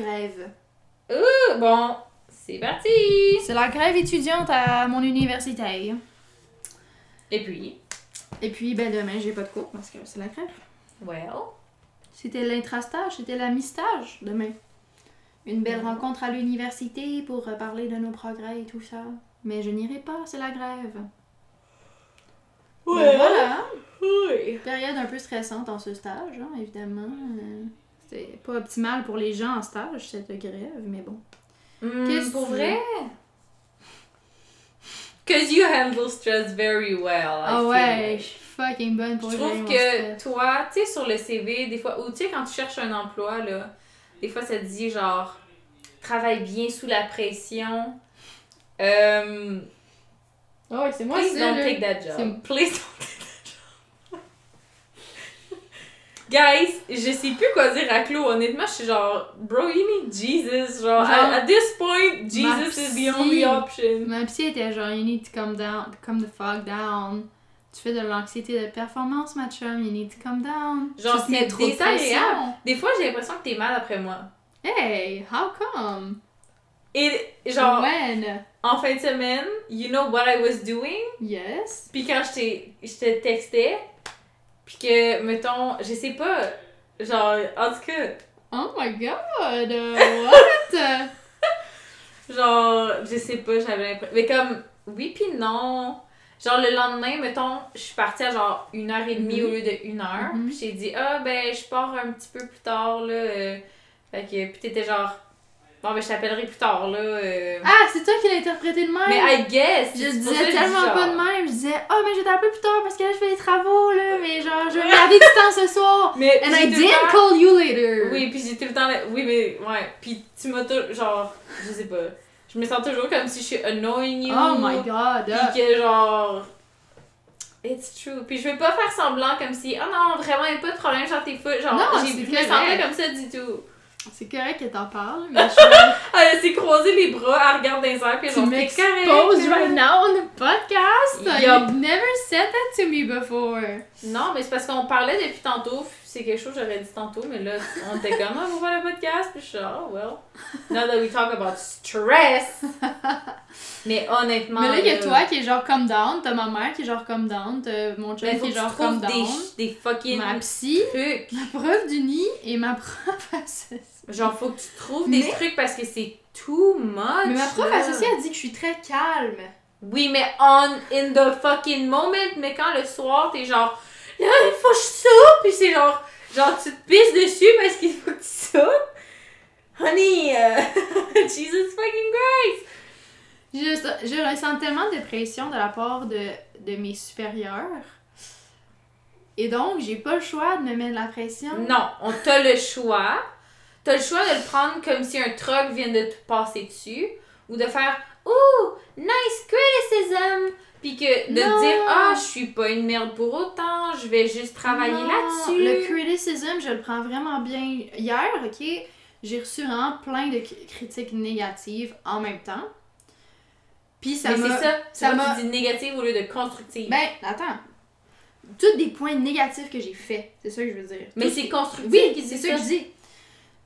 grève. Euh, bon, c'est parti! C'est la grève étudiante à mon université. Et puis, Et puis, ben demain, j'ai pas de cours parce que c'est la grève. well, C'était l'intrastage, c'était la mi-stage demain. Une belle rencontre à l'université pour parler de nos progrès et tout ça. Mais je n'irai pas, c'est la grève. Ben voilà, oui. période un peu stressante en ce stage, hein, évidemment. Euh, C'est pas optimal pour les gens en stage, cette grève, mais bon. Hmm, Qu'est-ce pour vrai? Cause you handle stress very well. Ah feel ouais, je suis fucking bonne pour Je trouve que toi, tu sais, sur le CV, des fois, ou tu sais, quand tu cherches un emploi, là, des fois, ça te dit genre, travaille bien sous la pression. Euh, ouais, c'est moi please ça, don't là. take that job. C'est- Please don't take that job. Guys, je sais plus quoi dire à Claude. Honnêtement, je suis genre, bro, you need Jesus. Genre, Genre, at, at this point, Jesus is the only option. Ma psy était genre, you need to come down, come the fuck down. Tu fais de l'anxiété de performance, ma chum, you need to come down. Genre, c'est trop désagréable. Des fois, j'ai l'impression que t'es mal après moi. Hey, how come? Et genre, When? en fin de semaine, you know what I was doing? Yes. Puis quand je t'ai- je te textais, puis que, mettons, je sais pas, genre, en tout cas, Oh my god, uh, what? genre, je sais pas, j'avais l'impression. Mais comme, oui puis non. Genre, le lendemain, mettons, je suis partie à genre une heure et demie Mhm. au lieu de une heure. Mhm. Puis j'ai dit, ah ben, je pars un petit peu plus tard, là. euh. Fait que, puis t'étais genre, bon ben, je t'appellerai plus tard, là. euh. ah, c'est toi qui l'as interprété de même? Mais I guess! je disais tellement genre- pas de même. Je disais, oh, mais je vais t'appeler plus tard parce que là, je fais des travaux, là. Mais genre, je vais regarder du temps ce soir. Mais And I did temps- call you later. Oui, puis j'ai tout le temps. Oui, mais ouais. Puis tu m'as tout. Genre, je sais pas. Je me sens toujours comme si je suis annoying you. Oh my god. Puis que genre. It's true. Puis je vais pas faire semblant comme si. Oh non, vraiment, y'a pas de problème, genre t'es fou. Genre, Non, je me sens pas comme ça du tout. C'est correct que t'en parles, mais je suis Ah, Elle s'est croisée les bras, elle regarde dans les airs, puis c'est m'exposes correct. right now on the podcast? Yup. You've never said that to me before. Non, mais c'est parce qu'on parlait depuis tantôt. C'est quelque chose que j'aurais dit tantôt, mais là, on était comme, ah, faire le podcast. Puis je suis genre, oh, well. Now that we talk about stress. mais honnêtement. Mais là, il y a toi qui est genre come down, t'as ma mère qui est genre come down, t'as mon chum faut qui est genre come trouves down, des, des fucking ma psy, trucs. ma prof du nid et ma prof associée. Genre, faut que tu trouves des trucs parce que c'est too much. Mais ma prof associée a dit que je suis très calme. Oui, mais on in the fucking moment. Mais quand le soir, t'es genre, là, il faut que je soupe. Puis c'est genre, genre, tu te pisses dessus parce qu'il faut que tu soupes. Honey, euh, Jesus fucking Christ. Je, je ressens tellement de pression de la part de, de mes supérieurs. Et donc, j'ai pas le choix de me mettre de la pression. Non, on t'a le choix. T'as le choix de le prendre comme si un truck vient de te passer dessus. Ou de faire, Ooh, nice criticism. Puis que de Non. te dire, ah, je suis pas une merde pour autant, je vais juste travailler là-dessus. Le criticism, je le prends vraiment bien. Hier, ok, j'ai reçu vraiment plein de critiques négatives en même temps. Puis ça Mais m'a. c'est ça, ça m'a- dis négative au lieu de constructive. Ben, attends. Tous des points négatifs que j'ai faits, c'est ça que je veux dire. mais c'est constructif Oui, c'est dit ça que je dis.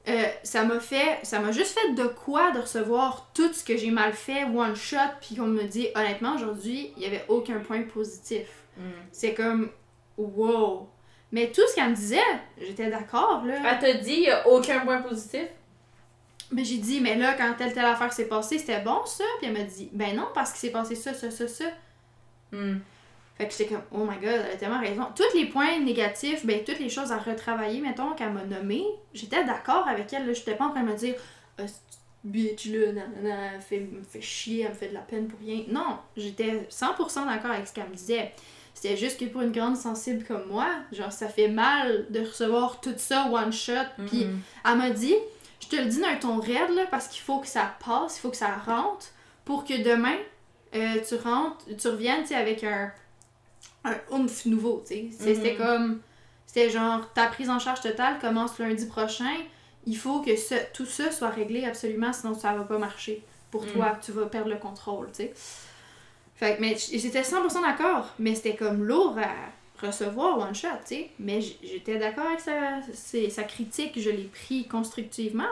Euh, ça m'a fait, ça m'a juste fait de quoi de recevoir tout ce que j'ai mal fait, one shot, puis qu'on me dit, honnêtement, aujourd'hui, il y avait aucun point positif. Mm. C'est comme, wow. Mais tout ce qu'elle me disait, j'étais d'accord, là. Elle t'a dit, il y a aucun point positif? Mais j'ai dit, mais là, quand telle telle affaire s'est passée, c'était bon ça? Puis elle m'a dit, ben non, parce qu'il s'est passé ça, ça, ça, ça. Hmm. Fait que j'étais comme, oh my god, elle a tellement raison. Tous les points négatifs, ben toutes les choses à retravailler, mettons, qu'elle m'a nommé, j'étais d'accord avec elle, là. J'étais pas en train de me dire, cette bitch là, nanana, elle fait, me fait chier, elle me fait de la peine pour rien. Non, j'étais 100% d'accord avec ce qu'elle me disait. C'était juste que pour une grande sensible comme moi, genre, ça fait mal de recevoir tout ça one shot, puis Mhm. elle m'a dit, je te le dis d'un ton raide là, parce qu'il faut que ça passe, il faut que ça rentre pour que demain euh, tu rentres, tu reviennes tu sais, avec un, un oomph nouveau. tu sais. C'était Mhm. comme, c'était genre ta prise en charge totale commence lundi prochain. Il faut que ce- tout ça soit réglé absolument, sinon ça va pas marcher pour Mhm. toi, tu vas perdre le contrôle. tu sais. Fait que, mais j'étais 100% d'accord, mais c'était comme lourd à recevoir one shot, tu sais. Mais j'étais d'accord avec sa, sa critique, je l'ai pris constructivement.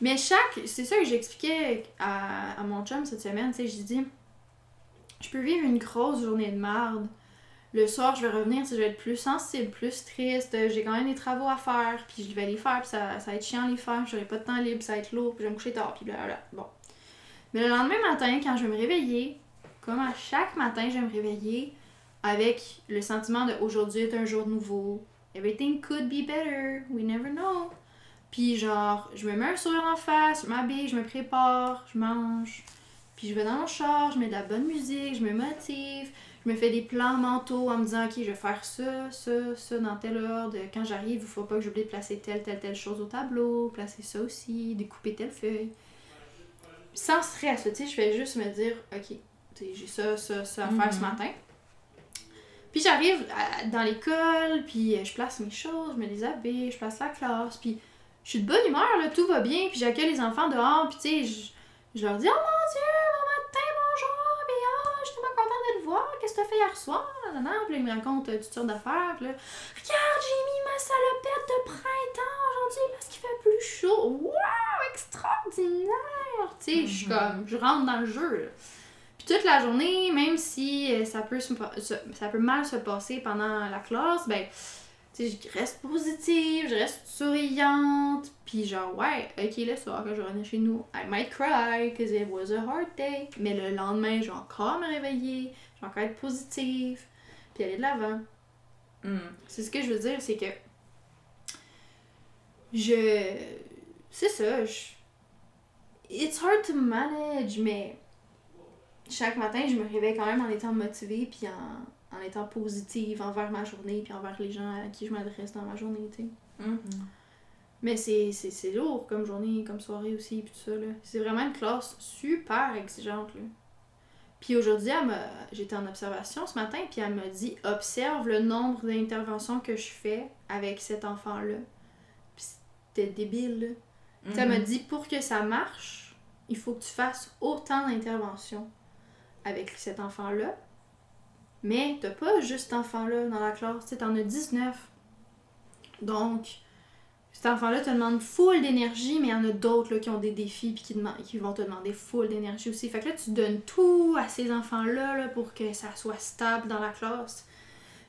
Mais chaque. C'est ça que j'expliquais à, à mon chum cette semaine, tu sais, j'ai dit. Je peux vivre une grosse journée de merde. Le soir, je vais revenir, je vais être plus sensible, plus triste. J'ai quand même des travaux à faire, puis je vais les faire, puis ça, va être chiant les faire, j'aurai pas de temps libre, ça va être lourd, puis je vais me coucher tard, puis blablabla. Bon. Mais le lendemain matin, quand je vais me réveiller, comme à chaque matin, je vais me réveiller avec le sentiment de aujourd'hui est un jour nouveau. Everything could be better. We never know. Puis genre, je me mets un sourire en face, je m'habille, je me prépare, je mange. Puis je vais dans mon char, je mets de la bonne musique, je me motive, je me fais des plans mentaux en me disant, ok, je vais faire ça, ça, ça dans tel ordre. Quand j'arrive, il faut pas que j'oublie de placer telle, telle, telle chose au tableau, placer ça aussi, découper telle feuille. Sans stress, tu sais, je vais juste me dire, ok, j'ai ça, ça, ça à faire ce Mhm. matin. Puis j'arrive dans l'école, puis euh, je place mes choses, je me déshabille, je place la classe, puis je suis de bonne humeur, là, tout va bien, puis j'accueille les enfants dehors, puis tu sais, je, je leur dis « Oh mon Dieu, bon matin, bonjour, puis ah, je suis tellement contente de te voir, qu'est-ce que t'as fait hier soir? » Non, non, puis là, ils me racontent euh, toutes sortes d'affaires, puis là « Regarde, j'ai mis ma salopette de printemps aujourd'hui parce qu'il fait plus chaud. Wow, extraordinaire! » Tu sais, je suis Mhm. comme, je rentre dans le jeu, là. Puis toute la journée, même si euh, ça peut, se pa- se- ça peut mal se passer pendant la classe, ben, tu sais, je reste positive, je reste souriante, puis genre, ouais, ok, le soir, quand je revenais chez nous, I might cry, cause it was a hard day, mais le lendemain, je vais encore me réveiller, je vais encore être positive, puis aller de l'avant. Mm. C'est ce que je veux dire, c'est que je. C'est ça, je. It's hard to manage, mais chaque matin, je me réveille quand même en étant motivée puis en, en étant positive envers ma journée puis envers les gens à qui je m'adresse dans ma journée, tu sais. Mhm. Mais c'est lourd comme journée, comme soirée aussi, puis tout ça, là. C'est vraiment une classe super exigeante, là. Puis aujourd'hui, elle m'a... j'étais en observation ce matin, puis elle m'a dit « Observe le nombre d'interventions que je fais avec cet enfant-là. » Puis c'était débile, là. Elle m'a Mhm. dit « Pour que ça marche, il faut que tu fasses autant d'interventions avec cet enfant-là. Mais t'as pas juste cet enfant-là dans la classe, tu sais, t'en as 19. Donc, cet enfant-là te demande full d'énergie, mais il y en a d'autres qui ont des défis puis qui, qui vont te demander full d'énergie aussi. Fait que là, tu donnes tout à ces enfants-là là, pour que ça soit stable dans la classe.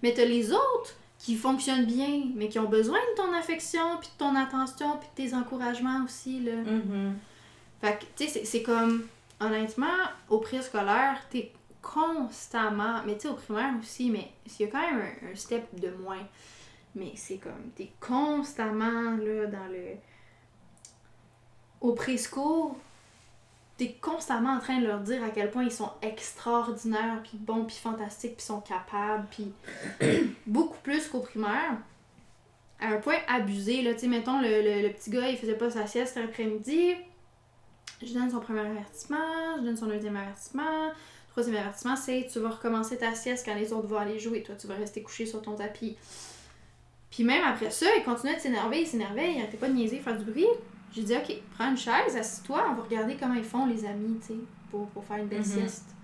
Mais t'as les autres qui fonctionnent bien, mais qui ont besoin de ton affection, puis de ton attention, puis de tes encouragements aussi. Là. Mhm. Fait que, tu sais, c'est- comme, honnêtement, au préscolaire, t'es constamment, mais tu sais, au primaire aussi, mais il y a quand même un, un step de moins. Mais c'est comme, t'es constamment, là, dans le... Au préschool, t'es constamment en train de leur dire à quel point ils sont extraordinaires, puis bons, puis fantastiques, puis sont capables, puis beaucoup plus qu'au primaire. À un point abusé, là, tu sais, mettons, le, le- le petit gars, il faisait pas sa sieste l'après-midi, je donne son premier avertissement, je donne son deuxième avertissement. Troisième avertissement, c'est tu vas recommencer ta sieste quand les autres vont aller jouer. Toi, tu vas rester couché sur ton tapis. Puis même après ça, il continuait de s'énerver, il s'énervait, il arrêtait pas de niaiser, faire du bruit. J'ai dit, ok, prends une chaise, assis-toi, on va regarder comment ils font les amis, tu sais, pour, pour faire une belle Mhm. sieste.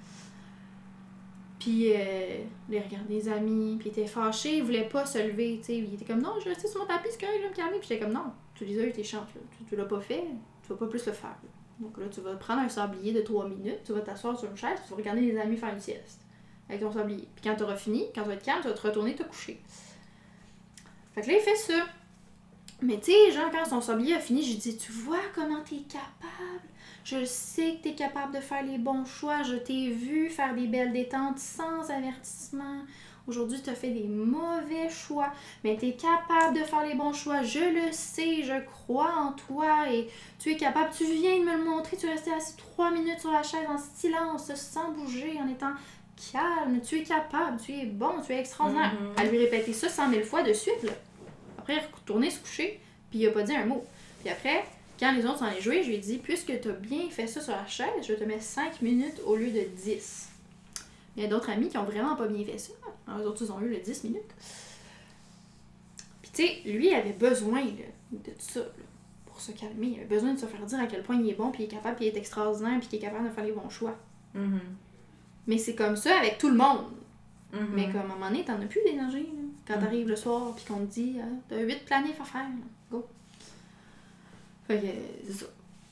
Puis, euh, les regarder les amis, puis il était fâché, il voulait pas se lever, tu sais. Il était comme, non, je vais rester sur mon tapis, c'est correct, je vais me calmer. Puis j'étais comme, non, tu les as eu tes chances, là. Tu, tu l'as pas fait, tu vas pas plus le faire. là. Donc là, tu vas prendre un sablier de 3 minutes, tu vas t'asseoir sur une chaise, tu vas regarder les amis faire une sieste avec ton sablier. Puis quand tu auras fini, quand tu vas être calme, tu vas te retourner te coucher. Fait que là, il fait ça. Mais tu sais, genre, quand son sablier a fini, j'ai dit Tu vois comment t'es capable? Je sais que t'es capable de faire les bons choix. Je t'ai vu faire des belles détentes sans avertissement. Aujourd'hui, tu as fait des mauvais choix, mais tu es capable de faire les bons choix. Je le sais, je crois en toi et tu es capable. Tu viens de me le montrer. Tu es resté assis trois minutes sur la chaise en silence, sans bouger, en étant calme. Tu es capable, tu es bon, tu es extraordinaire. Mhm. À lui répéter ça cent mille fois de suite, là. Après, retourner se coucher, puis il a pas dit un mot. Puis après, quand les autres s'en allaient jouer, je lui ai dit Puisque tu as bien fait ça sur la chaise, je te mets 5 minutes au lieu de 10. Il y a d'autres amis qui ont vraiment pas bien fait ça. Alors, eux autres, ils ont eu le 10 minutes. Puis, tu sais, lui, il avait besoin là, de tout ça là, pour se calmer. Il avait besoin de se faire dire à quel point il est bon, puis il est capable, puis il est extraordinaire, puis qu'il est capable de faire les bons choix. Mhm. Mais c'est comme ça avec tout le monde. Mhm. Mais comme à un moment donné, t'en as plus d'énergie. Quand t'arrives le soir, puis qu'on te dit, Ah, t'as 8 planifs à faire, go. Fait que, c'est ça.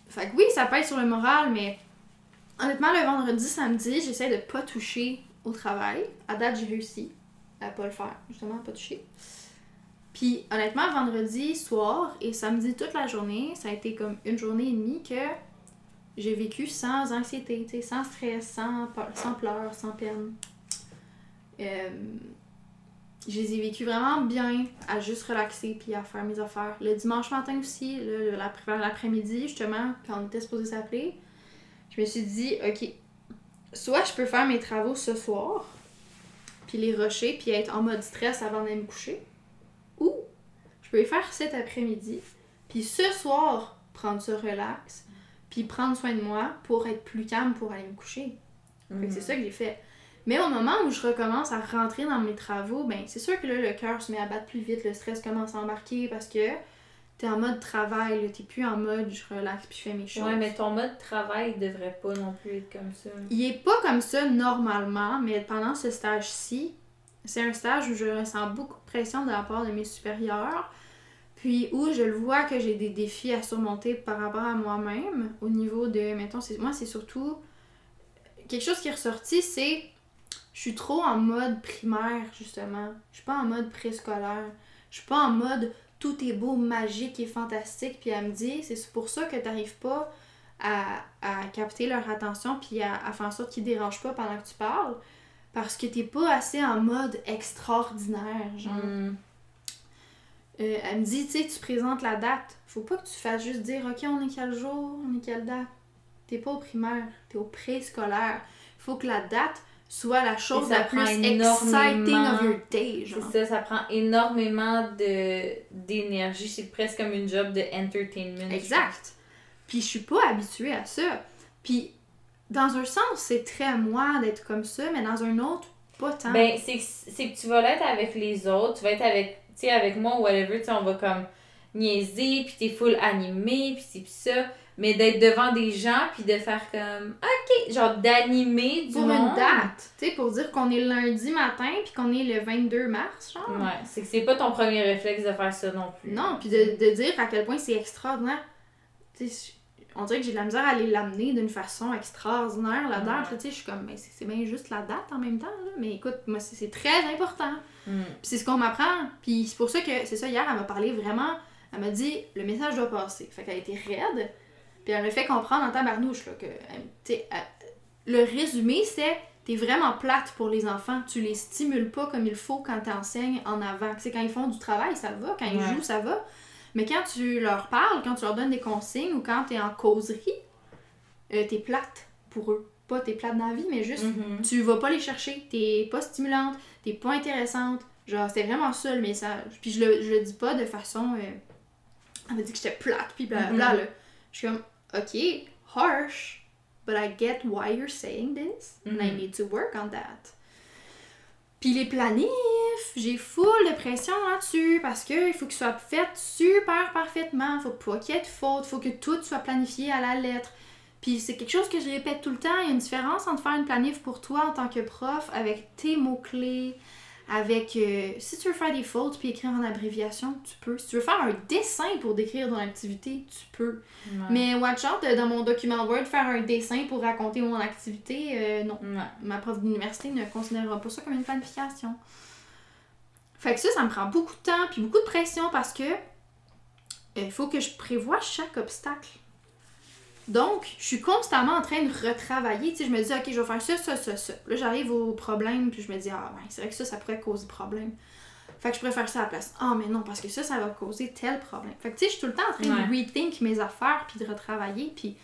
Fait que oui, ça pèse sur le moral, mais honnêtement, le vendredi, samedi, j'essaie de pas toucher au travail. À date, j'ai réussi à pas le faire, justement, à pas toucher. Puis honnêtement, vendredi soir et samedi toute la journée, ça a été comme une journée et demie que j'ai vécu sans anxiété, sans stress, sans, peur- sans pleurs, sans peine. Euh, je les ai vécues vraiment bien, à juste relaxer puis à faire mes affaires. Le dimanche matin aussi, là, l'après-midi, justement, quand on était supposé s'appeler, je me suis dit, ok, soit je peux faire mes travaux ce soir, puis les rusher, puis être en mode stress avant d'aller me coucher, ou je peux les faire cet après-midi, puis ce soir, prendre ça relax, puis prendre soin de moi pour être plus calme pour aller me coucher. Fait que c'est ça que j'ai fait. Mais au moment où je recommence à rentrer dans mes travaux, ben c'est sûr que là, le cœur se met à battre plus vite, le stress commence à embarquer parce que t'es en mode travail, t'es plus en mode je relaxe puis je fais mes choses. Ouais, mais ton mode travail devrait pas non plus être comme ça. Il est pas comme ça normalement, mais pendant ce stage-ci, c'est un stage où je ressens beaucoup de pression de la part de mes supérieurs, puis où je le vois que j'ai des défis à surmonter par rapport à moi-même au niveau de, mettons, moi c'est surtout quelque chose qui est ressorti, c'est je suis trop en mode primaire justement, je suis pas en mode préscolaire, je suis pas en mode tout est beau, magique et fantastique, puis elle me dit c'est pour ça que t'arrives pas à, à capter leur attention puis à, à faire en sorte qu'ils dérangent pas pendant que tu parles parce que t'es pas assez en mode extraordinaire genre. Mm. Euh, elle me dit tu sais tu présentes la date. Faut pas que tu fasses juste dire ok on est quel jour on est quelle date. T'es pas au primaire t'es au préscolaire. Faut que la date soit la chose la plus exciting of your day C'est ça, ça prend énormément d'énergie. C'est presque comme une job de entertainment. Exact. Puis je suis pas habituée à ça. Puis dans un sens, c'est très moi d'être comme ça, mais dans un autre, pas tant. Ben, c'est que, tu vas l'être avec les autres, tu vas être avec, tu sais, avec moi ou whatever, tu on va comme niaiser, puis t'es full animé, puis c'est pis ça. Mais d'être devant des gens, puis de faire comme, ok, genre d'animer du pour monde. une date, tu sais, pour dire qu'on est lundi matin, puis qu'on est le 22 mars, genre. Ouais, c'est que c'est pas ton premier réflexe de faire ça non plus. Non, puis de, de dire à quel point c'est extraordinaire. Tu sais, on dirait que j'ai de la misère à aller l'amener d'une façon extraordinaire, la date. Ouais. Tu sais, je suis comme, mais c'est bien juste la date en même temps, là. Mais écoute, moi, c'est très important. Mm. Puis c'est ce qu'on m'apprend. Puis c'est pour ça que, c'est ça, hier, elle m'a parlé vraiment. Elle m'a dit, le message doit passer. Fait qu'elle a été raide. Puis elle m'a fait comprendre en tabarnouche, là, que, euh, tu sais, elle- le résumé, c'est, t'es vraiment plate pour les enfants. Tu les stimules pas comme il faut quand t'enseignes en avant. Sais, quand ils font du travail, ça va. Quand ils Ouais. jouent, ça va. Mais quand tu leur parles, quand tu leur donnes des consignes ou quand t'es en causerie, euh, t'es plate pour eux. Pas t'es plate dans la vie, mais juste Mhm. tu vas pas les chercher, t'es pas stimulante, t'es pas intéressante. Genre, c'était vraiment ça le message. Puis je le, je le dis pas de façon. euh, elle m'a dit que j'étais plate, puis blablabla. Mhm. là. Je suis comme, ok, harsh, but I get why you're saying this, and I Mhm. need to work on that. Puis les planifs, j'ai full de pression là-dessus parce que il faut qu'ils soient faits super parfaitement. Faut pas qu'il y ait de faute, faut que tout soit planifié à la lettre. Puis c'est quelque chose que je répète tout le temps. Il y a une différence entre faire une planif pour toi en tant que prof avec tes mots-clés, avec. euh, si tu veux faire des fautes puis écrire en abréviation, tu peux. Si tu veux faire un dessin pour décrire ton activité, tu peux. Ouais. Mais watch out, euh, dans mon document Word, faire un dessin pour raconter mon activité, euh, non. Ouais. Ma prof d'université ne considérera pas ça comme une planification. Fait que ça, ça me prend beaucoup de temps puis beaucoup de pression parce que il faut que je prévoie chaque obstacle. Donc, je suis constamment en train de retravailler. Tu sais, je me dis, OK, je vais faire ça, ça, ça, ça. Là, j'arrive au problème, puis je me dis, ah, ouais, c'est vrai que ça, ça pourrait causer problème. Fait que je préfère ça à la place. Ah, mais non, parce que ça, ça va causer tel problème. Fait que, tu sais, je suis tout le temps en train de rethink mes affaires, puis de retravailler, puis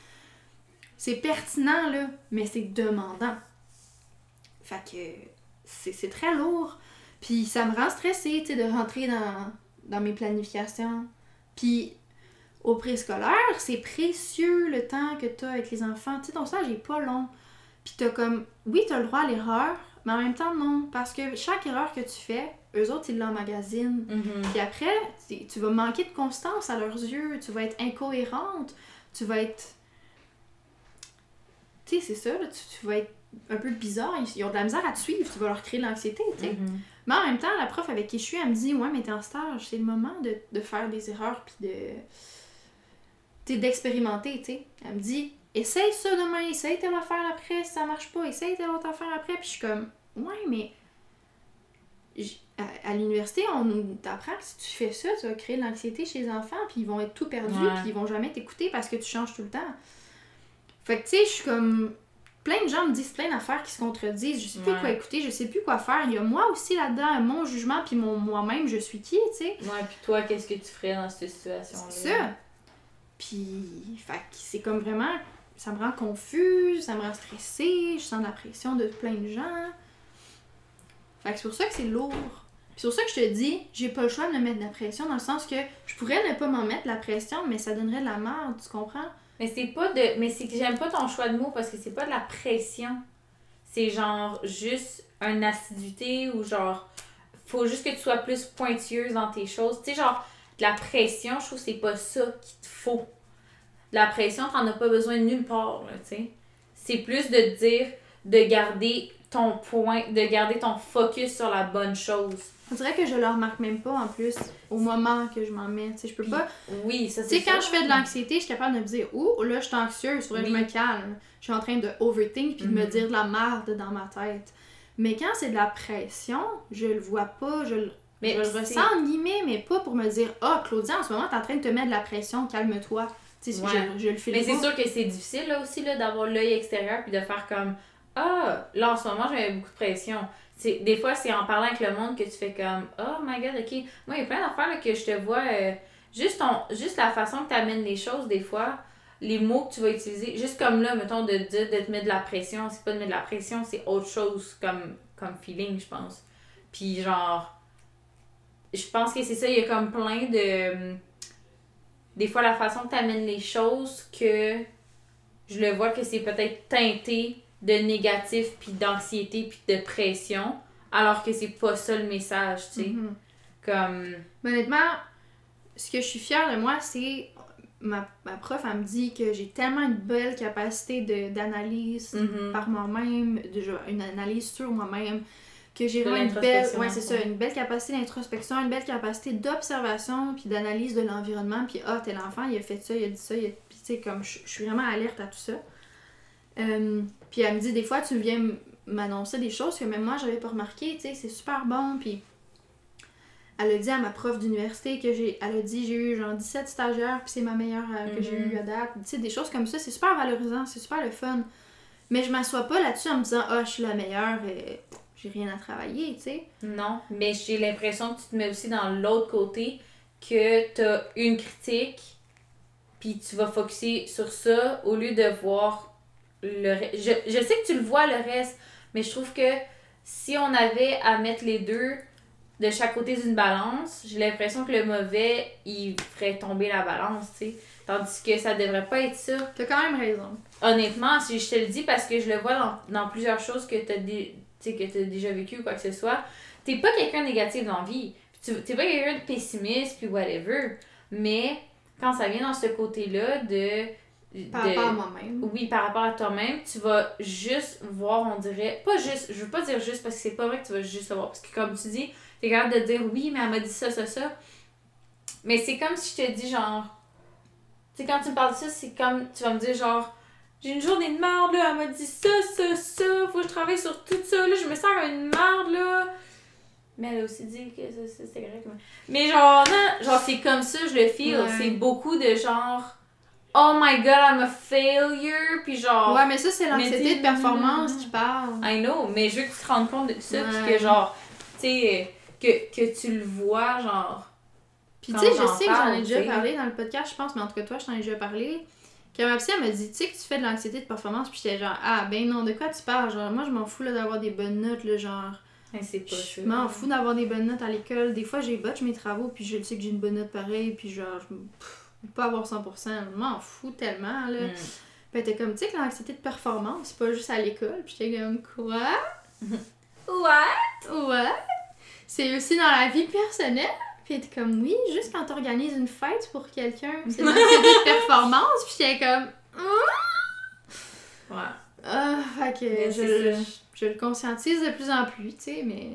c'est pertinent, là, mais c'est demandant. Fait que c'est c'est très lourd. Puis ça me rend stressée, tu sais, de rentrer dans, dans mes planifications. Puis au préscolaire, c'est précieux le temps que tu as avec les enfants. Tu sais, ton stage est pas long. Puis t'as comme, oui, t'as le droit à l'erreur, mais en même temps, non. Parce que chaque erreur que tu fais, eux autres, ils l'emmagasinent. Mhm. Puis après, tu- vas manquer de constance à leurs yeux, tu vas être incohérente, tu vas être. Tu sais, c'est ça, là, tu, tu vas être un peu bizarre, ils, ont de la misère à te suivre, tu vas leur créer de l'anxiété, tu sais. Mhm. Mais en même temps, la prof avec qui je suis, elle me dit Ouais, mais t'es en stage, c'est le moment de, de faire des erreurs, puis de. T'es d'expérimenter, tu sais. Elle me dit, essaye ça demain, essaye telle affaire après, si ça marche pas, essaye telle autre affaire après. Puis je suis comme, ouais, mais. À, à l'université, on nous t'apprend que si tu fais ça, tu vas créer de l'anxiété chez les enfants, puis ils vont être tout perdus, puis ils vont jamais t'écouter parce que tu changes tout le temps. Fait que, tu sais, je suis comme. Plein de gens me disent plein d'affaires qui se contredisent. Je sais plus Ouais. quoi écouter, je sais plus quoi faire. Il y a moi aussi là-dedans, mon jugement, puis mon moi-même, je suis qui, tu sais. Ouais, puis toi, qu'est-ce que tu ferais dans cette situation-là? C'est ça. Puis, c'est comme vraiment. Ça me rend confuse, ça me rend stressée, je sens la pression de plein de gens. Fait que c'est pour ça que c'est lourd. C'est pour ça que je te dis, j'ai pas le choix de me mettre de la pression dans le sens que je pourrais ne pas m'en mettre de la pression, mais ça donnerait de la merde, tu comprends? Mais c'est pas de. Mais c'est que j'aime pas ton choix de mots parce que c'est pas de la pression. C'est genre juste une assiduité ou genre. Faut juste que tu sois plus pointilleuse dans tes choses. Tu sais, genre, de la pression, je trouve que c'est pas ça qu'il te faut. La pression, t'en as pas besoin de nulle part, tu sais. C'est plus de te dire de garder ton point, de garder ton focus sur la bonne chose. On dirait que je le remarque même pas en plus au moment que je m'en mets. Tu sais, je peux pas. Oui, ça Tu c'est sais, quand je fais de l'anxiété, je suis capable de me dire, ouh, là, je suis anxieuse, faudrait que je me calme. Je suis en train de overthink puis de me Mhm. dire de la merde dans ma tête. Mais quand c'est de la pression, je le vois pas, je le, Mais je le ressens en guillemets, mais pas pour me dire, ah, Claudia, en ce moment, t'es en train de te mettre de la pression, calme-toi. Tu sais, Ouais. je, je le fais Mais c'est sûr que c'est difficile là aussi là, d'avoir l'œil extérieur puis de faire comme Ah, là en ce moment j'avais beaucoup de pression. C'est, des fois c'est en parlant avec le monde que tu fais comme Oh my god, ok. Moi il y a plein d'affaires là, que je te vois. euh, juste, ton, juste la façon que tu amènes les choses des fois, les mots que tu vas utiliser, juste comme là, mettons, de te dire de te mettre de la pression, c'est pas de mettre de la pression, c'est autre chose comme, comme feeling, je pense. Puis genre, je pense que c'est ça, il y a comme plein de des fois la façon que tu amènes les choses que je le vois que c'est peut-être teinté de négatif puis d'anxiété puis de pression alors que c'est pas ça le message tu sais Mhm. comme Mais honnêtement, ce que je suis fière de moi, c'est. Ma, ma prof, elle me dit que j'ai tellement une belle capacité d'analyse mhm. par moi-même, de- genre, une analyse sur moi-même, que j'ai vraiment une belle, ouais, c'est ça, une belle capacité d'introspection, une belle capacité d'observation, puis d'analyse de l'environnement, puis ah, tel enfant, il a fait ça, il a dit ça, il a... puis tu sais, comme, je suis vraiment alerte à tout ça. Euh, puis elle me dit, des fois, tu viens m'annoncer des choses que même moi, j'avais pas remarqué, tu sais, c'est super bon, puis elle a dit à ma prof d'université que j'ai, elle a dit, j'ai eu genre 17 stagiaires, puis c'est ma meilleure euh, que j'ai Mhm. eu à date, tu sais, des choses comme ça, c'est super valorisant, c'est super le fun. Mais je m'assois pas là-dessus en me disant, ah, je suis la meilleure, et j'ai rien à travailler, tu sais. non mais j'ai l'impression que tu te mets aussi dans l'autre côté que t'as une critique puis tu vas focuser sur ça au lieu de voir le reste je, je sais que tu le vois le reste mais je trouve que si on avait à mettre les deux de chaque côté d'une balance, j'ai l'impression que le mauvais, il ferait tomber la balance, tu sais. Tandis que ça devrait pas être ça. T'as quand même raison. Honnêtement, si je te le dis parce que je le vois dans, dans plusieurs choses que t'as dé- tu sais, que t'as déjà vécu ou quoi que ce soit, t'es pas quelqu'un négatif dans la vie. Tu- T'es pas quelqu'un de pessimiste puis whatever. Mais quand ça vient dans ce côté-là de. Par de- rapport à moi-même. oui, par rapport à toi-même, tu vas juste voir, on dirait, pas juste, je veux pas dire juste parce que c'est pas vrai que tu vas juste le voir, parce que comme tu dis, t'es capable de dire oui, mais elle m'a dit ça, ça, ça. Mais c'est comme si je te dis genre, tu sais, quand tu me parles de ça, c'est comme, tu vas me dire genre, j'ai une journée de merde là, elle m'a dit ça, ça, ça, faut que je travaille sur tout ça, là, je me sens comme une merde là. Mais elle a aussi dit que ça, ça, c'était correct. Mais Mais genre, non, genre, c'est comme ça, je le feel. Ouais. C'est beaucoup de genre, oh my god, I'm a failure, puis genre, Ouais, mais ça, c'est l'anxiété de performance qui parle. I know, mais je veux que tu te rendes compte de ça, puis que genre, tu sais, que, que tu le vois, genre. Puis tu sais, je sais que j'en ai déjà parlé dans le podcast, je pense, mais en tout cas, toi, je t'en ai déjà parlé. Que ma psy, elle m'a dit, tu sais que tu fais de l'anxiété de performance, puis j'étais genre, ah ben non, de quoi tu parles? Genre, moi, je m'en fous là, d'avoir des bonnes notes, là, genre. C'est pas. Je m'en fous d'avoir des bonnes notes à l'école. Des fois, j'ai botché mes travaux, puis je le sais que j'ai une bonne note pareil, puis genre, je peux pas avoir 100%. Je m'en fous tellement, là. Mm. Puis elle était comme, tu sais que l'anxiété de performance, c'est pas juste à l'école. Puis j'étais comme, quoi? Ouais. Ouais. C'est aussi dans la vie personnelle? Puis était comme, oui, juste quand t'organises une fête pour quelqu'un, c'est l'anxiété de performance. Puis j'étais comme, Ouais. ah, fait que je, je le conscientise de plus en plus, tu sais, mais.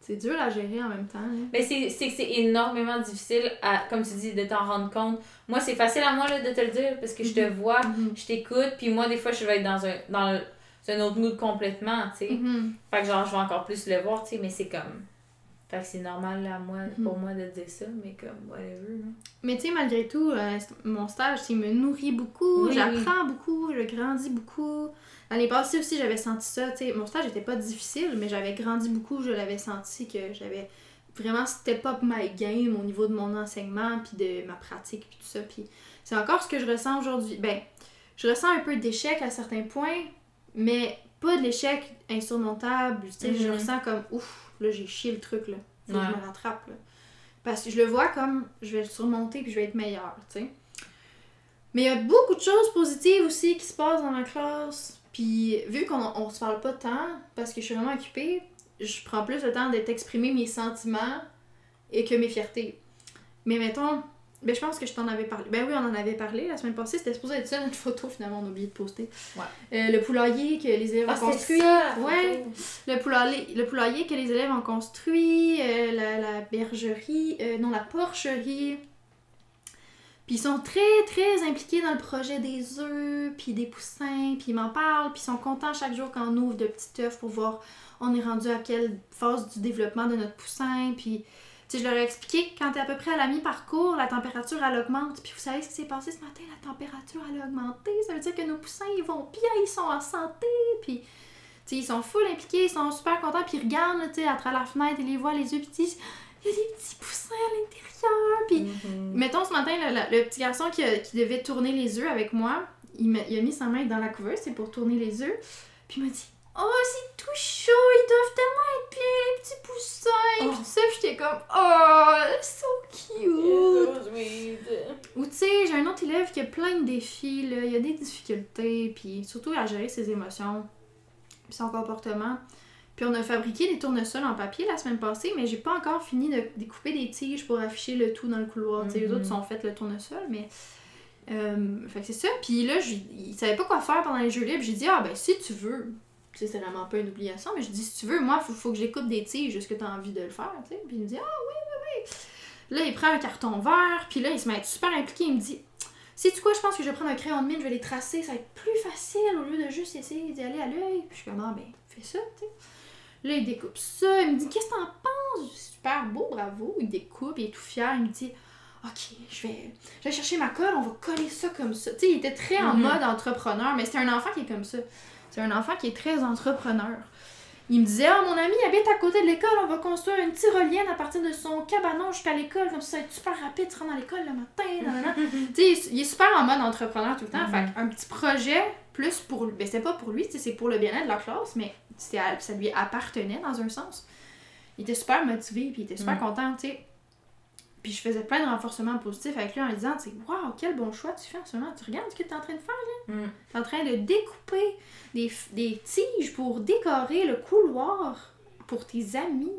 C'est dur à gérer en même temps. là. Mais c'est c'est que c'est énormément difficile, à, comme tu dis, de t'en rendre compte. Moi, c'est facile à moi là, de te le dire parce que je te vois, Mhm. je t'écoute, puis moi, des fois, je vais être dans un, dans un autre mood complètement, tu sais. Mhm. Fait que genre, je vais encore plus le voir, tu sais, mais c'est comme. Fait que c'est normal à moi, Mhm. pour moi de dire ça, mais comme, whatever. là. Mais tu sais, malgré tout, euh, mon stage, il me nourrit beaucoup, Oui, j'apprends beaucoup, je grandis beaucoup. L'année passée aussi, j'avais senti ça. tu sais, mon stage n'était pas difficile, mais j'avais grandi beaucoup. Je l'avais senti que j'avais vraiment step up my game au niveau de mon enseignement, puis de ma pratique, puis tout ça. Puis c'est encore ce que je ressens aujourd'hui. Ben, je ressens un peu d'échec à certains points, mais pas de l'échec insurmontable. Tu sais, je Mhm. ressens comme, ouf, là, j'ai chié le truc, là. Faut que je me rattrape, là. Parce que je le vois comme je vais le surmonter puis je vais être meilleure, tu sais. Mais il y a beaucoup de choses positives aussi qui se passent dans ma classe. Puis vu qu'on on se parle pas tant, parce que je suis vraiment occupée, je prends plus le temps d'être exprimer mes sentiments et que mes fiertés. Mais mettons, ben je pense que je t'en avais parlé. Ben oui, on en avait parlé la semaine passée. C'était supposé être ça notre photo, finalement, on a oublié de poster. Ouais. Euh, le poulailler que les élèves Ah, ont construit. ça! Ouais. Le poulailler, le poulailler que les élèves ont construit, euh, la, la bergerie, euh, non, la porcherie. Puis ils sont très, très impliqués dans le projet des œufs, puis des poussins, puis ils m'en parlent, puis ils sont contents chaque jour quand on ouvre de petits œufs pour voir on est rendu à quelle phase du développement de notre poussin, puis... Tu je leur ai expliqué que quand t'es à peu près à la mi-parcours, la température, elle augmente. Puis vous savez ce qui s'est passé ce matin? La température, elle a augmenté. Ça veut dire que nos poussins, ils vont bien, ils sont en santé. Puis tu ils sont full impliqués, ils sont super contents, puis ils regardent, tu sais, à travers la fenêtre, ils les voient, les yeux, puis ils disent il y a des petits poussins à l'intérieur. Puis, Mhm. mettons, ce matin, le, le- petit garçon qui, a- qui devait tourner les œufs avec moi, il, m'a- il a mis sa main dans la couveuse, c'est pour tourner les œufs, puis il m'a dit Oh, c'est tout chaud, ils doivent tellement être bien, les petits poussins. Oh. Puis tout ça, j'étais comme Oh, so cute. Ou tu sais, j'ai un autre élève qui a plein de défis, là. il a des difficultés, puis surtout à gérer ses émotions, puis son comportement. Puis on a fabriqué des tournesols en papier la semaine passée, mais j'ai pas encore fini de découper des tiges pour afficher le tout dans le couloir. Tu sais, les autres sont fait le tournesol, mais. Euh, fait que c'est ça. Puis là, je- il savait pas quoi faire pendant les jeux libres. J'ai dit, ah ben si tu veux. Tu sais, c'est vraiment pas une obligation, mais je dis, si tu veux, moi, faut, faut que j'écoute des tiges, est-ce que t'as envie de le faire, tu sais. Puis il me dit, ah oui, oui, oui. Là, il prend un carton vert, puis là, il se met à être super impliqué. Il me dit, sais-tu quoi, je pense que je vais prendre un crayon de mine, je vais les tracer, ça va être plus facile au lieu de juste essayer d'y aller à l'œil. Puis je suis comme, ah ben, fais ça, tu sais. Là, il découpe ça, il me dit, qu'est-ce que t'en penses? Je dis, Super beau, bravo. Il découpe, il est tout fier, il me dit, ok, je vais, je vais chercher ma colle, on va coller ça comme ça. Tu sais, il était très en Mhm. mode entrepreneur, mais c'est un enfant qui est comme ça. C'est un enfant qui est très entrepreneur. Il me disait, ah, mon ami habite à côté de l'école, on va construire une tyrolienne à partir de son cabanon jusqu'à l'école, comme ça, ça va être super rapide, tu rentres dans l'école le matin, tu sais, il est super en mode entrepreneur tout le temps. Fait un petit projet, plus pour. Ben, c'est pas pour lui, c'est pour le bien-être de la classe, mais ça lui appartenait dans un sens. Il était super motivé, puis il était super Mhm. content, tu sais. Puis je faisais plein de renforcements positifs avec lui en lui disant, tu sais, waouh, quel bon choix tu fais en ce moment. Tu regardes ce que tu es en train de faire. Mm. Tu es en train de découper des, des tiges pour décorer le couloir pour tes amis.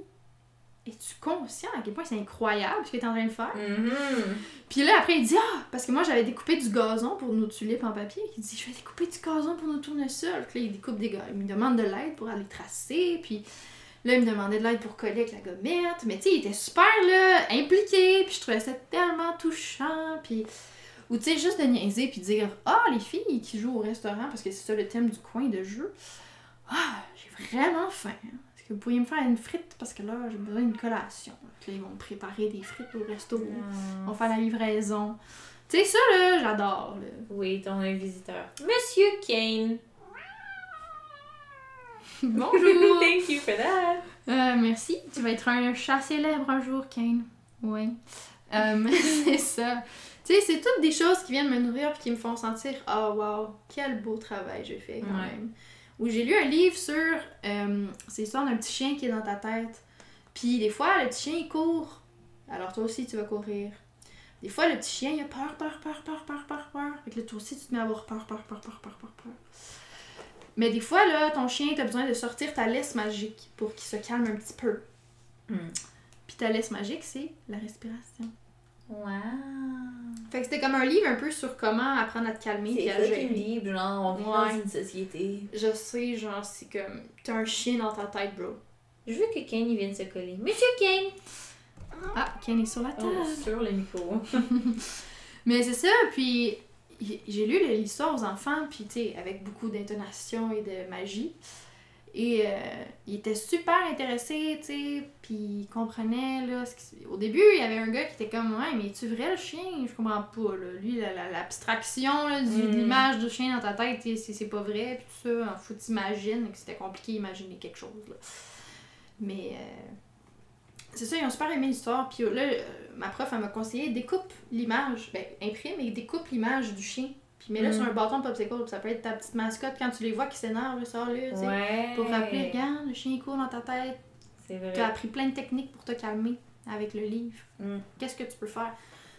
Es-tu conscient à quel point c'est incroyable ce que tu es en train de faire? Mhm. Puis là, après, il dit Ah, parce que moi, j'avais découpé du gazon pour nos tulipes en papier. Il dit Je vais découper du gazon pour nos tournesols. Puis là, il découpe des gars. Il me demande de l'aide pour aller tracer. Puis là, il me demandait de l'aide pour coller avec la gommette. Mais tu sais, il était super là, impliqué. Puis je trouvais ça tellement touchant. Puis. Ou tu sais, juste de niaiser puis dire Ah, les filles qui jouent au restaurant, parce que c'est ça le thème du coin de jeu. Ah, j'ai vraiment faim. Est-ce que vous pourriez me faire une frite? Parce que là, j'ai besoin d'une collation. Puis là, ils vont me préparer des frites au resto. On va faire la livraison. Tu sais, ça, là, j'adore. là. Oui, ton visiteur. Monsieur Kane. Bonjour! Thank you for that. Euh, merci. Tu vas être un chat célèbre un jour, Kane. Oui. Euh, c'est ça. Tu sais, c'est toutes des choses qui viennent me nourrir puis qui me font sentir Ah, wow, quel beau travail j'ai fait quand Ouais. même. Où j'ai lu un livre sur. Euh, c'est l'histoire d'un petit chien qui est dans ta tête. Puis des fois, le petit chien, il court. Alors toi aussi, tu vas courir. Des fois, le petit chien, il a peur, peur, peur, peur, peur, peur, peur. Fait que là, toi aussi, tu te mets à avoir peur, peur, peur, peur, peur, peur, peur. Mais des fois, là, ton chien, t'as besoin de sortir ta laisse magique pour qu'il se calme un petit peu. Hmm. Puis ta laisse magique, c'est la respiration. Wow. Fait que c'était comme un livre un peu sur comment apprendre à te calmer C'est me libre, genre, on vit Ouais. dans une société. Je sais, genre, c'est comme. T'as un chien dans ta tête, bro. Je veux que Kane il vienne se coller. Monsieur Kane! Ah, Ken est sur la table. Oh, sur le micro. Mais c'est ça, puis j'ai lu l'histoire aux enfants, puis tu sais, avec beaucoup d'intonation et de magie. Et euh, il était super intéressé, tu sais, puis il comprenait, là. ce qui- Au début, il y avait un gars qui était comme, ouais, mais es-tu vrai le chien Je comprends pas, là. Lui, la- la- l'abstraction là, du- Mm. de l'image du chien dans ta tête, tu c'est pas vrai, puis tout ça, faut t'imaginer que c'était compliqué d'imaginer quelque chose, là. Mais. euh, c'est ça, ils ont super aimé l'histoire. Puis là, euh, ma prof, elle m'a conseillé découpe l'image, ben, imprime et découpe l'image du chien. Puis mets-le Mm. sur un bâton de popsicle, puis ça peut être ta petite mascotte quand tu les vois qui s'énervent, là, tu sais. Ouais. Pour rappeler, regarde, le chien court dans ta tête. C'est vrai. Tu as appris plein de techniques pour te calmer avec le livre. Mm. Qu'est-ce que tu peux faire?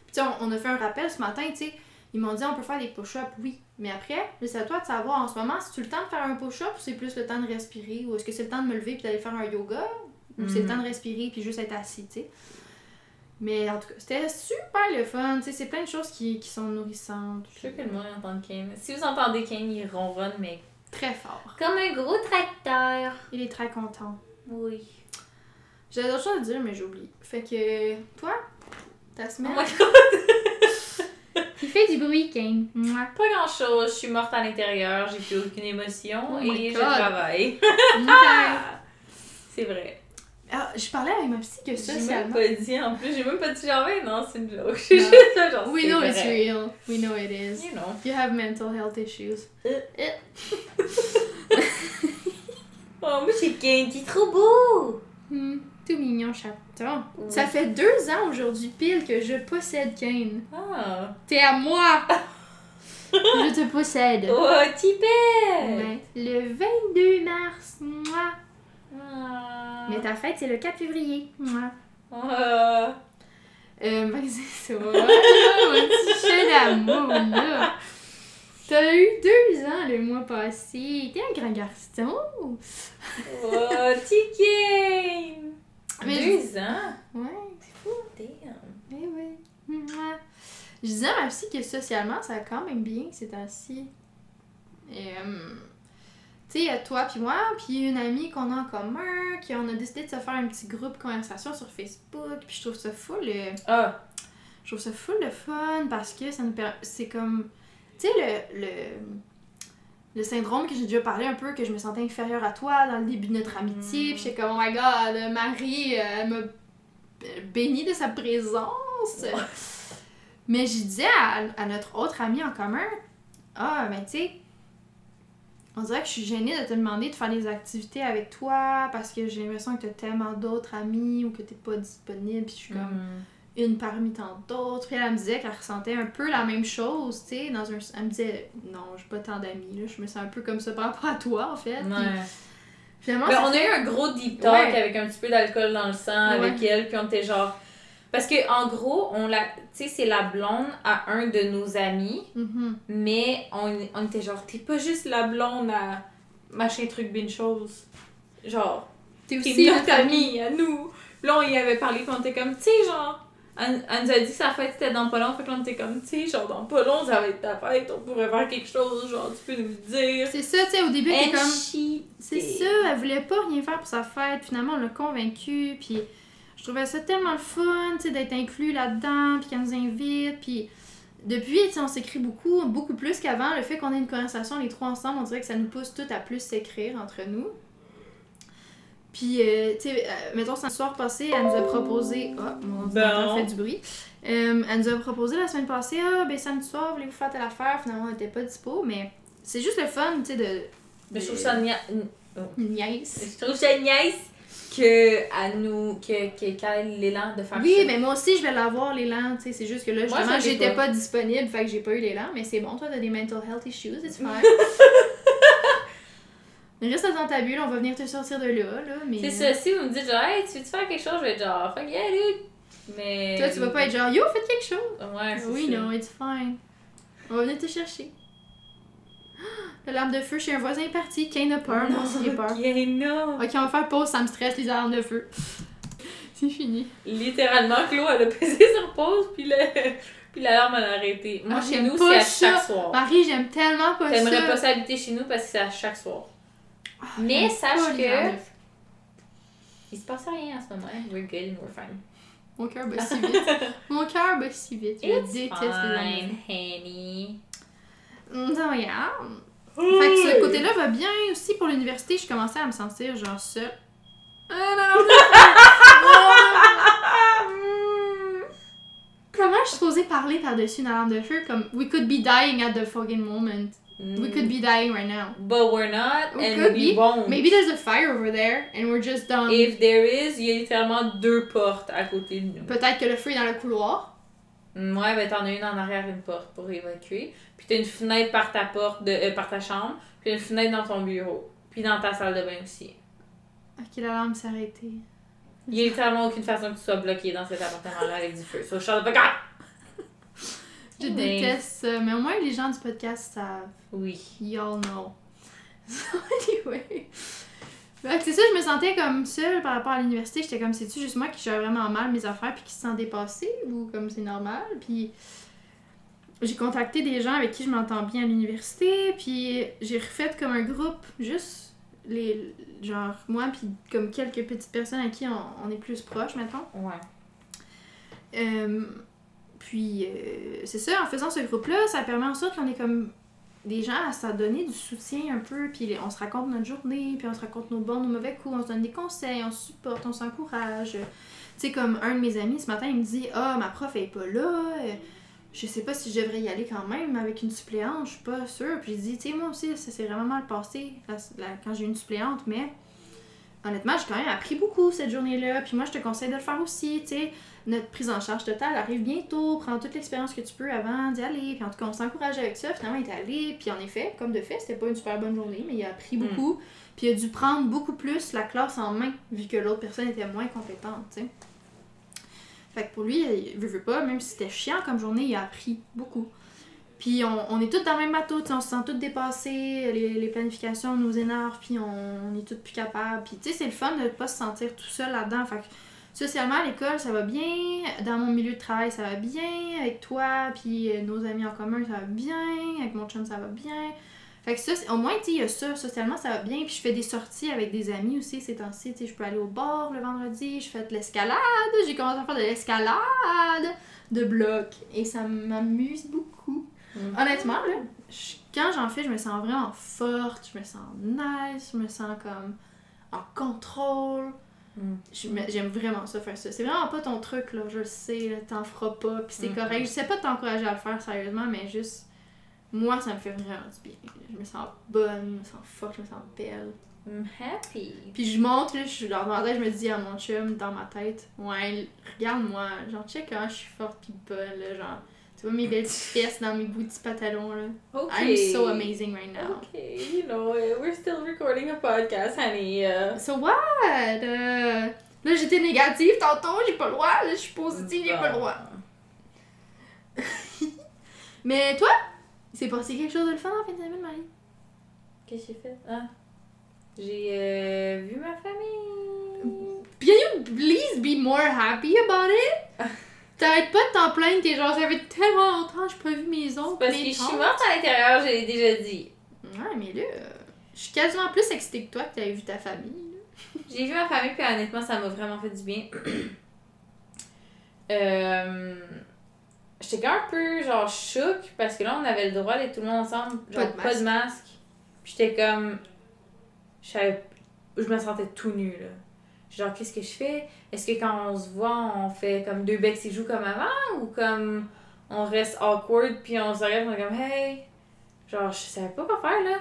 Puis tu sais, on, on a fait un rappel ce matin, tu sais. Ils m'ont dit on peut faire des push-ups, oui. Mais après, c'est à toi de savoir en ce moment si tu le temps de faire un push-up ou c'est plus le temps de respirer ou est-ce que c'est le temps de me lever puis d'aller faire un yoga ou c'est le temps de respirer puis juste être assis, tu sais. Mais en tout cas, c'était super le fun, tu sais. C'est plein de choses qui, qui sont nourrissantes. Je suis sûre que le monde entend Kane. Si vous entendez Kane, il ronronne, mais. Très fort. Comme un gros tracteur. Il est très content. Oui. J'avais d'autres choses à dire, mais j'ai oublié. Fait que, toi, ta Oh semaine? my god. Il fait du bruit, Kane. Mouah. Pas grand chose. Je suis morte à l'intérieur. J'ai plus aucune émotion. Oh my et je travaille. C'est vrai. Ah, je parlais avec ma psy que J'ai même socialement. pas dit en plus. J'ai même pas dit genre, ouais, non, c'est une joke. J'ai juste ça, genre. We know vrai. it's real. We know it is. You know. You have mental health issues. Oh, moi, j'ai est trop beau. Hmm, tout mignon chaton. Oui. Ça fait deux ans aujourd'hui pile que je possède Kane. Ah. T'es à moi! je te possède. Oh, Tipet. Ouais. Le 22 mars. Mouah. Ah. Mais ta fête, c'est le 4 février. Ah. Euh, ben, c'est ça. Voilà, mon petit chat d'amour, là. T'as eu deux ans le mois passé. T'es un grand garçon. Oh, Ticket. Mais Deux ans? Ouais, c'est fou. Damn. Eh oui. Je disais à ma psy que socialement, ça va quand même bien ces temps-ci. Et, euh, tu sais, toi puis moi, puis une amie qu'on a en commun, qui on a décidé de se faire un petit groupe conversation sur Facebook, puis je trouve ça full, euh, Ah. je trouve ça full de fun parce que ça nous permet, c'est comme, tu sais, le, le, le syndrome que j'ai déjà parlé un peu, que je me sentais inférieure à toi dans le début de notre amitié, Mm. puis j'étais comme, oh my god, Marie, euh, elle m'a béni de sa présence. Mais je disais à, à notre autre ami en commun, ah, ben tu sais, on dirait que je suis gênée de te demander de faire des activités avec toi parce que j'ai l'impression que t'as tellement d'autres amis ou que t'es pas disponible, puis je suis comme Comme. une parmi tant d'autres. Puis elle, elle me disait qu'elle ressentait un peu la même chose, tu sais, dans un... Elle me disait, non, j'ai pas tant d'amis, là, je me sens un peu comme ça par rapport à toi, en fait. Puis finalement, Ben, on a eu un gros deep talk Ouais. avec un petit peu d'alcool dans le sang avec elle, puis on était genre. Parce que en gros, on l'a. Tu sais, c'est la blonde à un de nos amis, Mhm. mais on, on était genre, t'es pas juste la blonde à machin truc bin chose. Genre, T'es aussi notre amie à nous. Là, on y avait parlé, puis on était comme, tu sais, genre. Elle, elle nous a dit que sa fête c'était dans pas long, fait que là, on était comme, tu sais, genre dans pas long, ça va être ta fête, on pourrait faire quelque chose, genre, tu peux nous le dire. C'est ça, tu sais, au début, t'es comme... C'est ça, elle voulait pas rien faire pour sa fête. Finalement, on l'a convaincue. Puis je trouvais ça tellement le fun, tu sais, d'être inclus là-dedans, puis qu'elle nous invite. Puis depuis, tu sais, on s'écrit beaucoup, beaucoup plus qu'avant. Le fait qu'on ait une conversation les trois ensemble, on dirait que ça nous pousse toutes à plus s'écrire entre nous. Puis, euh, tu sais, euh, mettons, ce soir passé, elle nous a proposé. Oh, mon ordinateur Bon. fait du bruit. Euh, elle nous a proposé la semaine passée, ah, ben samedi soir, voulez-vous faire telle affaire? Finalement, on n'était pas dispo, mais c'est juste le fun, tu sais, de. Mais je trouve de- ça nia- niaise. Je trouve ça nice que à nous que que- l'élan de faire Oui, ça. mais moi aussi, je vais l'avoir l'élan, tu sais, c'est juste que là, justement, j'étais pas. pas. disponible, fait que j'ai pas eu l'élan, mais c'est bon, toi, t'as des mental health issues, it's fine. reste dans ta bulle, on va venir te sortir de là, là, mais... C'est ça, si vous me dites genre hey, tu veux tu faire quelque chose, je vais être genre fuck yeah dude. Mais Toi, tu vas pas être genre, yo, faites quelque chose! Ouais, oui, ça. non, it's fine. On va venir te chercher. La lampe de feu chez un voisin est partie, Kane a peur, moi aussi j'ai peur. Ok, non. Ok, on va faire pause, ça me stresse les alarmes de feu. c'est fini. Littéralement, Chloé, elle a pesé sur pause, puis le... puis l'alarme, elle a arrêté. Moi, Ah, chez nous, c'est à chaque ça. soir. Marie, j'aime tellement pas ça. T'aimerais pas s'habiter chez nous parce que c'est à chaque soir. Mais J'aime sache les que-. Il se passe rien en ce moment. We're good and we're fine. Mon cœur bat si vite. Mon cœur bat si vite. Je It's déteste les fine, enfants. honey. Non, rien. Fait que ce côté-là va bien aussi pour l'université. Je commençais à me sentir genre seule. Ah, non, non, non. Comment je suis supposée parler par-dessus une alarme de feu? Comme We could be dying at the fucking moment. We could be dying right now. But we're not, We and could we be. won't. Maybe there's a fire over there and we're just done. If there is, il y a littéralement deux portes à côté de nous. Peut-être que le feu est dans le couloir. Ouais, ben t'en as une en arrière, une porte pour évacuer. Puis t'as une fenêtre par ta porte, de, euh, par ta chambre. Puis une fenêtre dans ton bureau. Puis dans ta salle de bain aussi. Ok, l'alarme s'est arrêtée. Il y a littéralement aucune façon que tu sois bloqué dans cet appartement-là avec du feu. So fuck up! Je déteste ça, mais au moins les gens du podcast savent. Oui. Y'all know. anyway. C'est ça, je me sentais comme seule par rapport à l'université. J'étais comme, c'est-tu juste moi qui gère vraiment mal mes affaires puis qui se sent dépassée ou comme c'est normal? Puis j'ai contacté des gens avec qui je m'entends bien à l'université, puis j'ai refait comme un groupe, juste les. genre moi, puis comme quelques petites personnes à qui on, on est plus proches maintenant. Ouais. Euh, puis, euh, c'est ça, en faisant ce groupe-là, ça permet en sorte qu'on est comme des gens à se donner du soutien un peu, puis on se raconte notre journée, puis on se raconte nos bons, nos mauvais coups, on se donne des conseils, on se supporte, on s'encourage. Tu sais, comme un de mes amis ce matin, il me dit Ah, ma prof elle est pas là, euh, je sais pas si je devrais y aller quand même avec une suppléante, je suis pas sûre. Puis je dis Tu sais, moi aussi, ça s'est vraiment mal passé quand j'ai une suppléante, mais honnêtement, j'ai quand même appris beaucoup cette journée-là, puis moi je te conseille de le faire aussi, tu sais notre prise en charge totale arrive bientôt, prends toute l'expérience que tu peux avant d'y aller. Puis en tout cas, on s'encourage avec ça. Finalement, il est allé. Puis en effet, comme de fait, c'était pas une super bonne journée, mais il a appris beaucoup. Puis il a dû prendre beaucoup plus la classe en main, vu que l'autre personne était moins compétente, tu sais. Fait que pour lui, il veut, veut pas, même si c'était chiant comme journée, il a appris beaucoup. Puis on, on est tous dans le même bateau, on se sent tous dépassés, les, les planifications nous énervent, puis on, on est tous plus capables. Puis tu sais, c'est le fun de pas se sentir tout seul là-dedans. Fait que socialement, à l'école, ça va bien. Dans mon milieu de travail, ça va bien. Avec toi, puis euh, nos amis en commun, ça va bien. Avec mon chum, ça va bien. Fait que ça, au moins, tu il y a ça. Socialement, ça va bien. Puis je fais des sorties avec des amis aussi ces temps-ci. Tu je peux aller au bar le vendredi. Je fais de l'escalade. J'ai commencé à faire de l'escalade de bloc. Et ça m'amuse beaucoup. Honnêtement, là, je- quand j'en fais, je me sens vraiment forte. Je me sens nice. Je me sens comme en contrôle. Me- J'aime vraiment ça, faire ça. C'est vraiment pas ton truc, là. Je le sais, t'en feras pas, pis c'est Mhm. correct. Je sais pas t'encourager à le faire sérieusement, mais juste. Moi, ça me fait vraiment du bien. Je me sens bonne, je me sens forte, je me sens belle. I'm happy. Puis je monte, là, je suis dans ma tête, je me dis à mon chum, dans ma tête, ouais, regarde-moi, genre, check comment je suis forte pis bonne, là, genre. Vois mes belles petites fesses dans mes beaux petits pantalons, là. Ok. I'm so amazing right now. Okay, you know, uh, we're still recording a podcast, honey. Uh, So what? Euh, Là, j'étais négative tantôt, j'ai pas le droit. Là, je suis positive, j'ai pas le droit. Mais toi, il s'est passé quelque chose de le fun en fin de semaine, Marie? Qu'est-ce que j'ai fait? Ah. J'ai euh, vu ma famille. Can you please be more happy about it? T'arrêtes pas de t'en plaindre, t'es genre, ça fait tellement longtemps que j'ai pas vu mes oncles, Parce que je suis morte à l'intérieur, je l'ai déjà dit. Ouais, mais là, euh, je suis quasiment plus excitée que toi que t'avais vu ta famille. là. J'ai vu ma famille, puis honnêtement, ça m'a vraiment fait du bien. euh, J'étais quand même un peu genre choc parce que là, on avait le droit d'être tout le monde ensemble, Pas genre de pas de masque. Puis j'étais comme. Je me sentais tout nu là. Genre, qu'est-ce que je fais? Est-ce que quand on se voit, on fait comme deux becs et joues comme avant ou comme on reste awkward puis on se regarde, on est comme hey? Genre, je savais pas quoi faire là.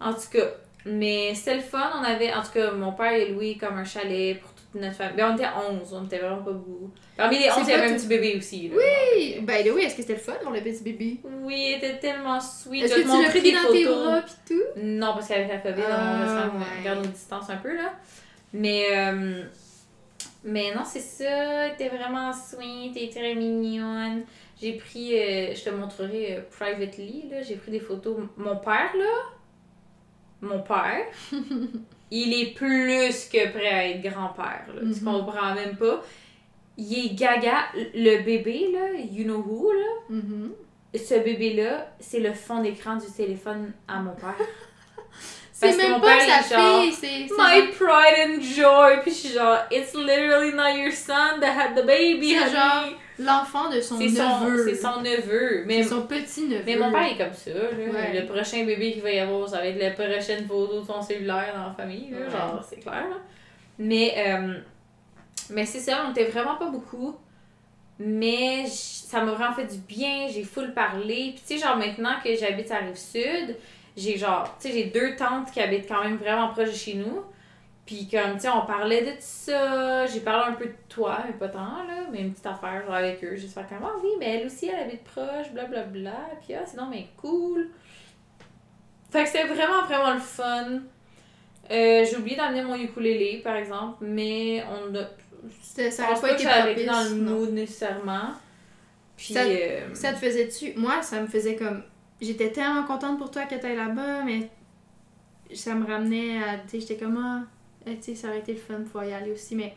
En tout cas, mais c'était le fun. On avait, en tout cas, mon père et Louis comme un chalet pour toute notre famille. Ben, on était 11, on était vraiment pas beaucoup. Parmi les C'est 11, il y avait un petit bébé aussi. Là, Oui! Ben oui, est-ce que c'était le fun pour le petit bébé? Oui, il était tellement sweet. Est-ce que tu l'as pris dans tes bras pis tout? Non, parce qu'avec la COVID, Ah, on reste ouais. on garde nos distances un peu, là. Mais, euh, mais non, c'est ça. T'es vraiment sweet, t'es très mignonne. J'ai pris, euh, je te montrerai euh, privately, là. J'ai pris des photos. Mon père, là, mon père, il est plus que prêt à être grand-père, là. Tu Mhm. comprends même pas. Il est gaga. Le bébé, là, you know who, là. Mhm. Ce bébé-là, c'est le fond d'écran du téléphone à mon père. C'est même pas sa fille, c'est. My genre- pride and joy. Puis je suis genre, it's literally not your son that had the baby. C'est genre l'enfant de son neveu. c'est son neveu. Mais, C'est son petit neveu. mais mon père est comme ça. Là. Ouais. Le prochain bébé qu'il va y avoir, ça va être la prochaine photo de son cellulaire dans la famille. Là. Ouais. Genre, c'est clair. Là. Mais, euh, mais c'est ça, on était vraiment pas beaucoup. Mais ça m'a vraiment fait du bien. J'ai full parlé. Puis tu sais, genre maintenant que j'habite à Rive-Sud, j'ai genre, tu sais, j'ai deux tantes qui habitent quand même vraiment proche de chez nous. Puis comme, tu sais, on parlait de tout ça. J'ai parlé un peu de toi, mais pas tant, là. Mais une petite affaire, genre avec eux. Juste faire comme, ah oui, mais elle aussi, elle habite proche, blablabla. Puis ah, sinon, mais cool. Fait que c'était vraiment, vraiment le fun. Euh, j'ai oublié d'amener mon ukulélé, par exemple, mais on a. Ça aurait pas été que dans le mood nécessairement. Puis. Ça- euh, Ça te faisait-tu. Moi, ça me faisait comme. J'étais tellement contente pour toi que t'ailles là-bas, mais ça me ramenait à. Tu sais, j'étais comme. Ah, eh, tu sais, ça aurait été le fun de pouvoir y aller aussi, mais.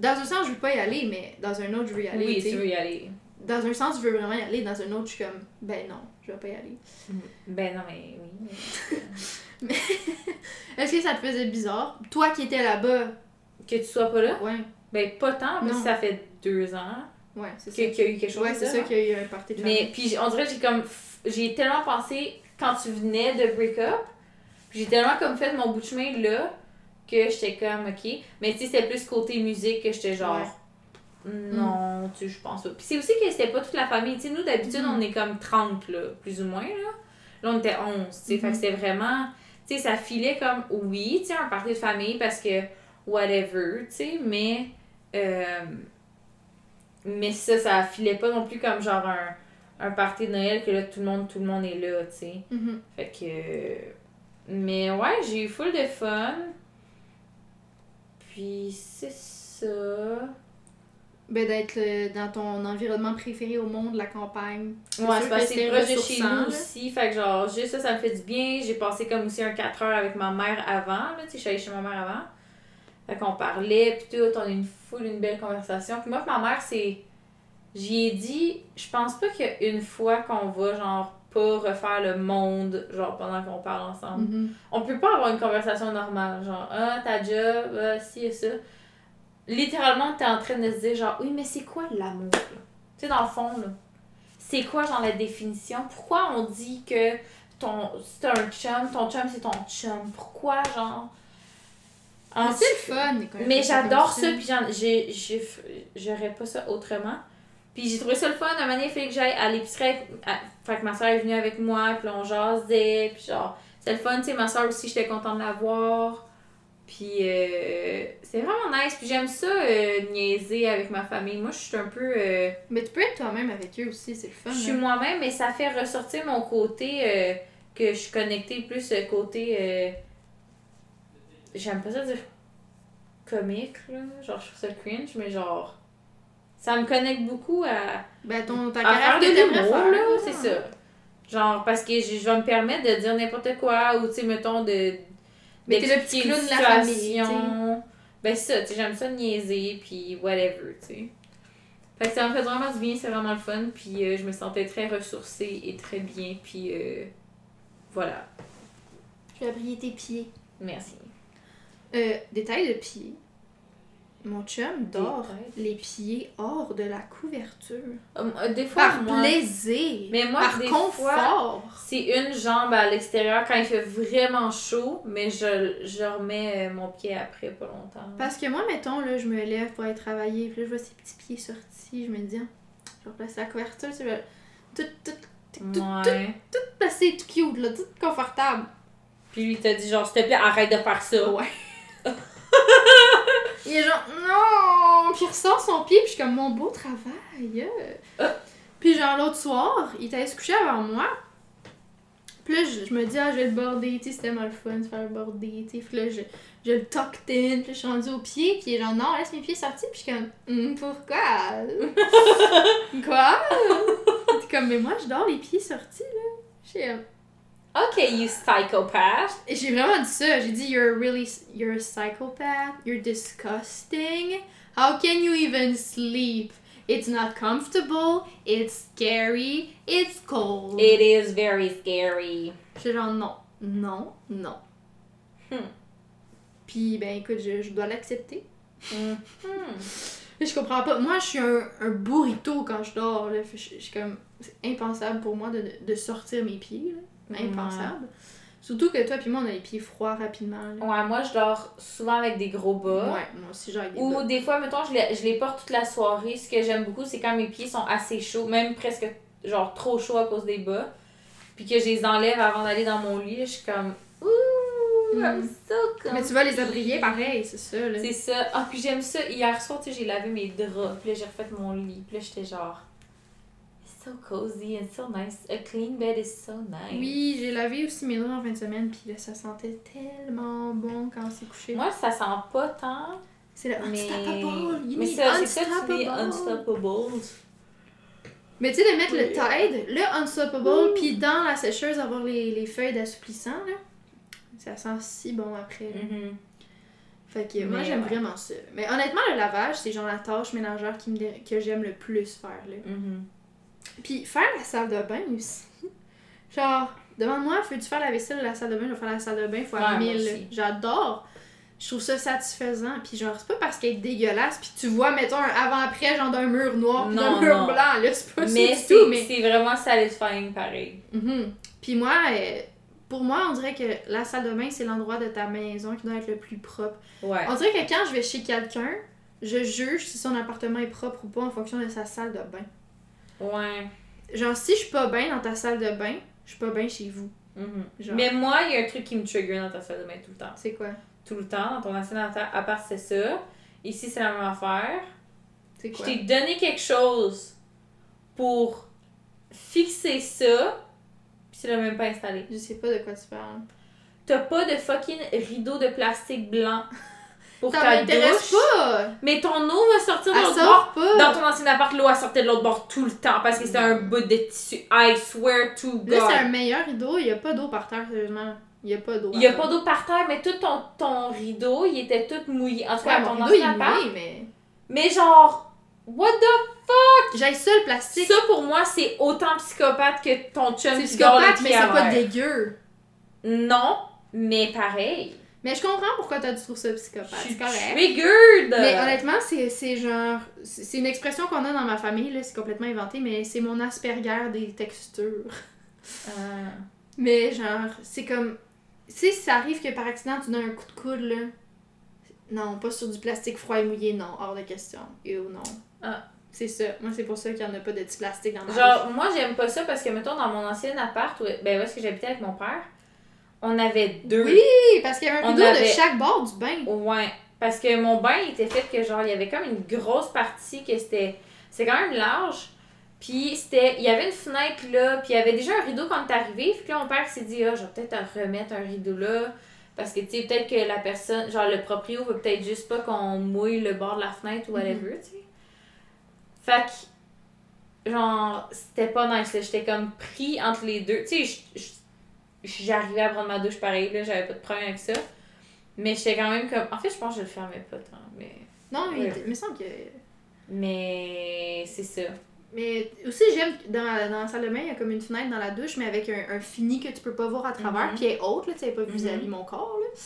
Dans un sens, je veux pas y aller, mais dans un autre, je veux y aller. oui, tu veux y aller. Dans un sens, je veux vraiment y aller, dans un autre, je suis comme. Ben non, je vais pas y aller. Ben non, mais oui. mais- Est-ce que ça te faisait bizarre? Toi qui étais là-bas. que tu sois pas là? Ouais, Ben pas tant, que ça fait deux ans ouais, c'est ça. qu'il y a eu quelque chose. Ouais, c'est ça qu'il y a eu un party de Mais puis on dirait que j'ai comme j'ai tellement pensé quand tu venais de break up, puis j'ai tellement comme fait mon bout de chemin là que j'étais comme ok, mais tu sais c'était plus côté musique que j'étais genre non, tu je pense pas. Puis c'est aussi que c'était pas toute la famille, tu sais nous d'habitude Mhm. on est comme 30 là, plus ou moins là. Là on était 11, tu sais, fait que c'était vraiment tu sais ça filait comme oui, tu sais un party de famille parce que whatever, tu sais, mais euh, mais ça, ça filait pas non plus comme genre un, un party de Noël que là, tout le monde, tout le monde est là, tu sais. Mhm. Fait que. Mais ouais, j'ai eu full de fun. Puis c'est ça. Ben, d'être dans ton environnement préféré au monde, la campagne. Ouais, c'est parce que c'est proche de chez nous aussi. Fait que genre, juste ça, ça me fait du bien. J'ai passé comme aussi un 4 heures avec ma mère avant, là, tu sais, je suis allée chez ma mère avant. Fait qu'on parlait, puis tout, on a eu une full, une belle conversation. Puis moi, ma mère, c'est. J'y ai dit, je pense pas qu'il y a une fois qu'on va, genre, pas refaire le monde, genre, pendant qu'on parle ensemble. Mhm. On peut pas avoir une conversation normale, genre, ah, ta job, ah, ci et ça. Littéralement, t'es en train de se dire, genre, oui, mais c'est quoi l'amour, là? Tu sais, dans le fond, là. C'est quoi, genre, la définition? Pourquoi on dit que ton, c'est un chum, ton chum, c'est ton chum? Pourquoi, genre? Mais c'est fun. quand mais j'adore ça, puis j'aurais pas ça autrement. Puis j'ai trouvé ça le fun. Un moment donné, il fallait que j'aille à l'épicerie. à- Fait que ma soeur est venue avec moi, puis on jasait, puis genre, c'est le fun, tu sais. Ma soeur aussi, j'étais contente de la voir. Puis euh, c'est vraiment nice. Puis j'aime ça, euh, niaiser avec ma famille. Moi, je suis un peu. euh, Mais tu peux être toi-même avec eux aussi, c'est le fun. je suis là. moi-même, mais ça fait ressortir mon côté euh, que je suis connectée plus euh, côté. euh, J'aime pas ça dire comique, là. Genre, je trouve ça cringe, mais genre. Ça me connecte beaucoup à, Ben, ton, ta à faire de l'humour, là. C'est ça. Genre, parce que je, je vais me permettre de dire n'importe quoi, ou tu sais, mettons, de. Mais t'es le petit clown de la famille. Ben, c'est ça, tu sais, j'aime ça niaiser, puis whatever, tu sais. Fait que ça me fait vraiment du bien, c'est vraiment le fun, puis euh, je me sentais très ressourcée et très bien, puis euh, voilà. Je vais briller tes pieds. Merci. Euh, détail de pieds. Mon chum dort les pieds hors de la couverture. Euh, des fois, Par moi, plaisir. Mais moi, par des confort. c'est une jambe à l'extérieur quand il fait vraiment chaud, mais je, je remets euh, mon pied après pas longtemps. Parce que moi, mettons, là, je me lève pour aller travailler, puis là, je vois ces petits pieds sortis, je me dis, ah, je vais replacer la couverture, tu sais, tout, tout, tout, tout, Ouais. tout placé, tout cute, là, tout confortable. Puis lui, il t'a dit genre, s'il te plaît, arrête de faire ça. Ouais. Il est genre, non! Puis il ressort son pied, puis je suis comme, mon beau travail. euh. Puis genre, l'autre soir, il était se coucher avant moi. Puis là, je, je me dis, ah, je vais le border, tu sais, c'était mal fun de faire le border, tu sais. Puis là, je, je le tucked in, puis je suis rendue au pied, puis il est genre, non, laisse mes pieds sortis, puis je suis comme, Hum, pourquoi? Quoi? Comme, mais moi, je dors les pieds sortis, là. Comme, Ok, you psychopath. J'ai vraiment dit ça. J'ai dit you're really you're a psychopath. You're disgusting. How can you even sleep? It's not comfortable. It's scary. It's cold. It is very scary. J'étais genre non, non, non. Hmm. Puis, ben écoute, je, je dois l'accepter. Mhm. Mais je comprends pas. Moi, je suis un, un burrito quand je dors. Là. Je je suis comme. C'est impensable pour moi de, de sortir mes pieds. Là. Impensable. Surtout que toi puis moi, on a les pieds froids rapidement. Là. Ouais, moi, je dors souvent avec des gros bas. Ouais, moi aussi, j'ai des Ou bottes. des fois, mettons, je les, je les porte toute la soirée. Ce que j'aime beaucoup, c'est quand mes pieds sont assez chauds, même presque genre trop chauds à cause des bas. Puis que je les enlève avant d'aller dans mon lit. Je suis comme, ouh, I'm Mm. so comfy. Mais tu vas les abrier pareil, c'est ça. Là. C'est ça. Ah, puis j'aime ça. Hier soir, tu sais, j'ai lavé mes draps. Puis là, j'ai refait mon lit. Puis là, j'étais genre, so cozy and so nice. A clean bed is so nice. Oui, j'ai lavé aussi mes draps en fin de semaine, puis là, ça sentait tellement bon quand on s'est couché. Moi, ça sent pas tant. c'est le Mais, unstoppable. You mais c'est ça, tu dis unstoppable. Mais tu sais, de mettre le. Tide, le Unstoppable, puis dans la sécheuse, avoir les, les feuilles d'assouplissant, là. Ça sent si bon après. là. Mhm. Fait que moi, j'aime ouais. vraiment ça. Mais honnêtement, le lavage, c'est genre la tâche ménagère qui me dé- que j'aime le plus faire, là. Mhm. Puis faire la salle de bain aussi. Genre, demande-moi, veux-tu faire la vaisselle ou la salle de bain? Je vais faire la salle de bain fois Ouais, moi 1000. aussi. J'adore. Je trouve ça satisfaisant. Puis genre, c'est pas parce qu'elle est dégueulasse, puis tu vois, mettons, un avant-après, genre d'un mur noir, d'un mur non. blanc. Là, c'est pas Mais du tout, c'est mais... c'est vraiment satisfying pareil. Mhm. Puis moi, euh, pour moi, on dirait que la salle de bain, c'est l'endroit de ta maison qui doit être le plus propre. Ouais. On dirait que quand je vais chez quelqu'un, je juge si son appartement est propre ou pas en fonction de sa salle de bain. Ouais. Genre, si je suis pas bien dans ta salle de bain, je suis pas bien chez vous. Mhm. Genre. Mais moi, il y a un truc qui me trigger dans ta salle de bain tout le temps. C'est quoi? Tout le temps, dans ton ancien atta- appart, c'est ça. Ici, c'est la même affaire. C'est Je quoi? t'ai donné quelque chose pour fixer ça, puis l'as même pas installé. Je sais pas de quoi tu parles. T'as pas de fucking rideau de plastique blanc pour Ça ta douche. pas! Mais ton eau va sortir de l'autre sort bord. pas! Dans ton ancien appart, l'eau, elle sortait de l'autre bord tout le temps parce que c'était un bout de tissu. I swear to God. Là, c'est un meilleur rideau, il y a pas d'eau par terre, sérieusement. Il y a pas d'eau. Il y a pas d'eau par terre, mais tout ton, ton rideau, il était tout mouillé. En tout cas, Ouais, ton rideau, il ancien appart. mouillé, mais... Mais genre, what the J'ai ça le plastique. Ça pour moi, c'est autant psychopathe que ton chum C'est psychopathe, mais c'est pas dégueu. Non, mais pareil. Mais je comprends pourquoi t'as trouvé ça psychopathe. C'est correct. triggered. Mais honnêtement, c'est genre. C'est une expression qu'on a dans ma famille, là, c'est complètement inventé, mais c'est mon Asperger des textures. Ah. Mais genre, c'est comme. Tu ça arrive que par accident tu donnes un coup de coude, là. Non, pas sur du plastique froid et mouillé, non, hors de question. Et ou non. Ah. C'est ça. Moi, c'est pour ça qu'il y en a pas de petit plastique dans ma Genre, moi, j'aime pas ça parce que, mettons, dans mon ancien appart, où, ben, où est-ce que j'habitais avec mon père, on avait deux. Oui, parce qu'il y avait un rideau de chaque bord du bain. Ouais. Parce que mon bain il était fait que, genre, il y avait comme une grosse partie que c'était. C'est quand même large. Puis, c'était. Il y avait une fenêtre là. Puis, il y avait déjà un rideau quand t'es arrivé. Puis, là, mon père s'est dit, ah, je vais peut-être remettre un rideau là. Parce que, tu sais, peut-être que la personne. Genre, le proprio veut peut-être juste pas qu'on mouille le bord de la fenêtre ou whatever, tu sais. Fait que. Genre, c'était pas nice, là. J'étais comme pris entre les deux. Tu sais, j'arrivais à prendre ma douche pareil, là. J'avais pas de problème avec ça. Mais j'étais quand même comme. En fait, je pense que je le fermais pas tant. Mais. Non, mais Ouais. il me semble que. Mais. C'est ça. Mais aussi, j'aime dans la, dans la salle de bain, il y a comme une fenêtre dans la douche, mais avec un, un fini que tu peux pas voir à travers, Mhm. puis elle est haute, là, tu sais, pas vis-à-vis mon corps, là.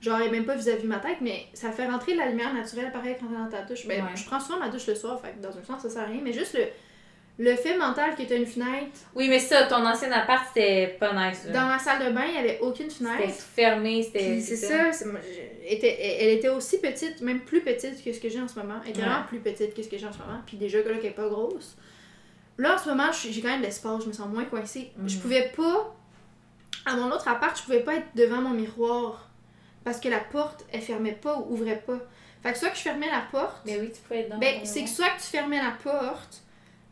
Genre, est même pas vis-à-vis ma tête, mais ça fait rentrer la lumière naturelle pareil quand t'es dans ta douche. Ben, Ouais. je prends souvent ma douche le soir, fait que dans un sens, ça sert à rien, mais juste le, le fait mental que t'as une fenêtre. Oui, mais ça, ton ancien appart, c'était pas nice. là. Dans ma salle de bain, il y avait aucune C'était fenêtre. fermé, c'était. C'est ça, était- elle était aussi petite, même plus petite que ce que j'ai en ce moment. Elle était Ouais. vraiment plus petite que ce que j'ai en ce moment. Puis déjà là, qu'elle est pas grosse. Là, en ce moment, j'ai quand même de l'espace, je me sens moins coincée. Je pouvais pas. À mon autre appart, je pouvais pas être devant mon miroir. Parce que la porte, elle fermait pas ou ouvrait pas. Fait que soit que je fermais la porte. Mais oui, tu peux être dans Ben, c'est que soit que tu fermais la porte,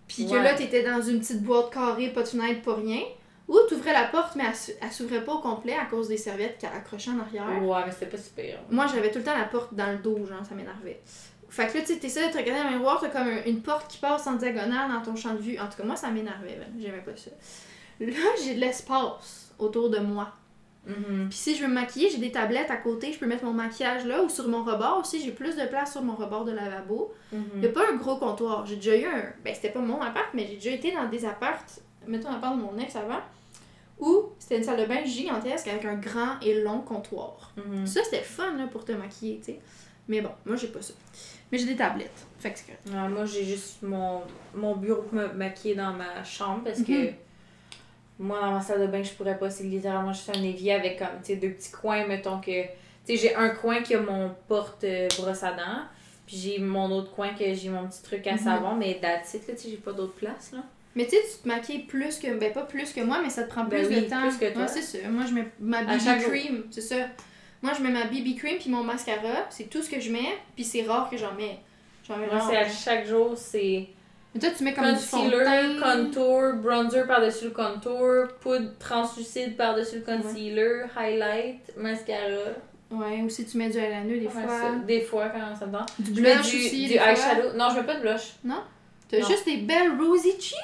puis que là, t'étais dans une petite boîte carrée, pas de fenêtre, pas rien. Ou t'ouvrais la porte, mais elle, s'ouvrait pas au complet à cause des serviettes qu'elle accrochait en arrière. Ouais, mais c'était pas super. Moi, j'avais tout le temps la porte dans le dos, genre, ça m'énervait. Fait que là, tu sais, t'essaies de te regarder dans le miroir, t'as comme un- une porte qui passe en diagonale dans ton champ de vue. En tout cas, moi, ça m'énervait, ben. J'aimais pas ça. Là, j'ai de l'espace autour de moi. Mhm. Puis si je veux me maquiller, j'ai des tablettes à côté, je peux mettre mon maquillage là ou sur mon rebord aussi, j'ai plus de place sur mon rebord de lavabo. Mhm. Il y a pas un gros comptoir. J'ai déjà eu un. Ben, c'était pas mon appart, mais j'ai déjà été dans des apparts, mettons l'appart de mon ex avant, ou c'était une salle de bain gigantesque avec un grand et long comptoir. Mhm. Ça, c'était fun là, pour te maquiller, tu sais. Mais bon, moi, j'ai pas ça. Mais j'ai des tablettes. Fait que c'est correct. Ouais, moi, j'ai juste mon, mon bureau pour me maquiller dans ma chambre parce que Mhm. Moi, dans ma salle de bain, je pourrais pas. C'est littéralement juste un évier avec comme, tu sais, deux petits coins, mettons que. Tu sais, j'ai un coin qui a mon porte-brosse à dents, puis j'ai mon autre coin que j'ai mon petit truc à Mhm. savon, mais it, là, tu sais, j'ai pas d'autre place, là. Mais tu sais, tu te maquilles plus que. Ben, pas plus que moi, mais ça te prend Ben plus oui, de temps. plus que toi. Ouais, c'est ça. Moi, je mets ma BB cream, c'est ça. Moi, je mets ma BB cream puis mon mascara, c'est tout ce que je mets, puis c'est rare que j'en mets. J'en mets Moi, c'est à chaque jour, c'est Mais toi, tu mets comme concealer, contour, bronzer par-dessus le contour, poudre translucide par-dessus le concealer, highlight, mascara. Ouais, ou si tu mets du eyeliner des Ouais, fois. ça. Des fois, quand ça me tente. Du Je mets blush du, aussi. du eyeshadow. Non, je mets pas de blush. T'as Non. juste des belles rosy cheeks?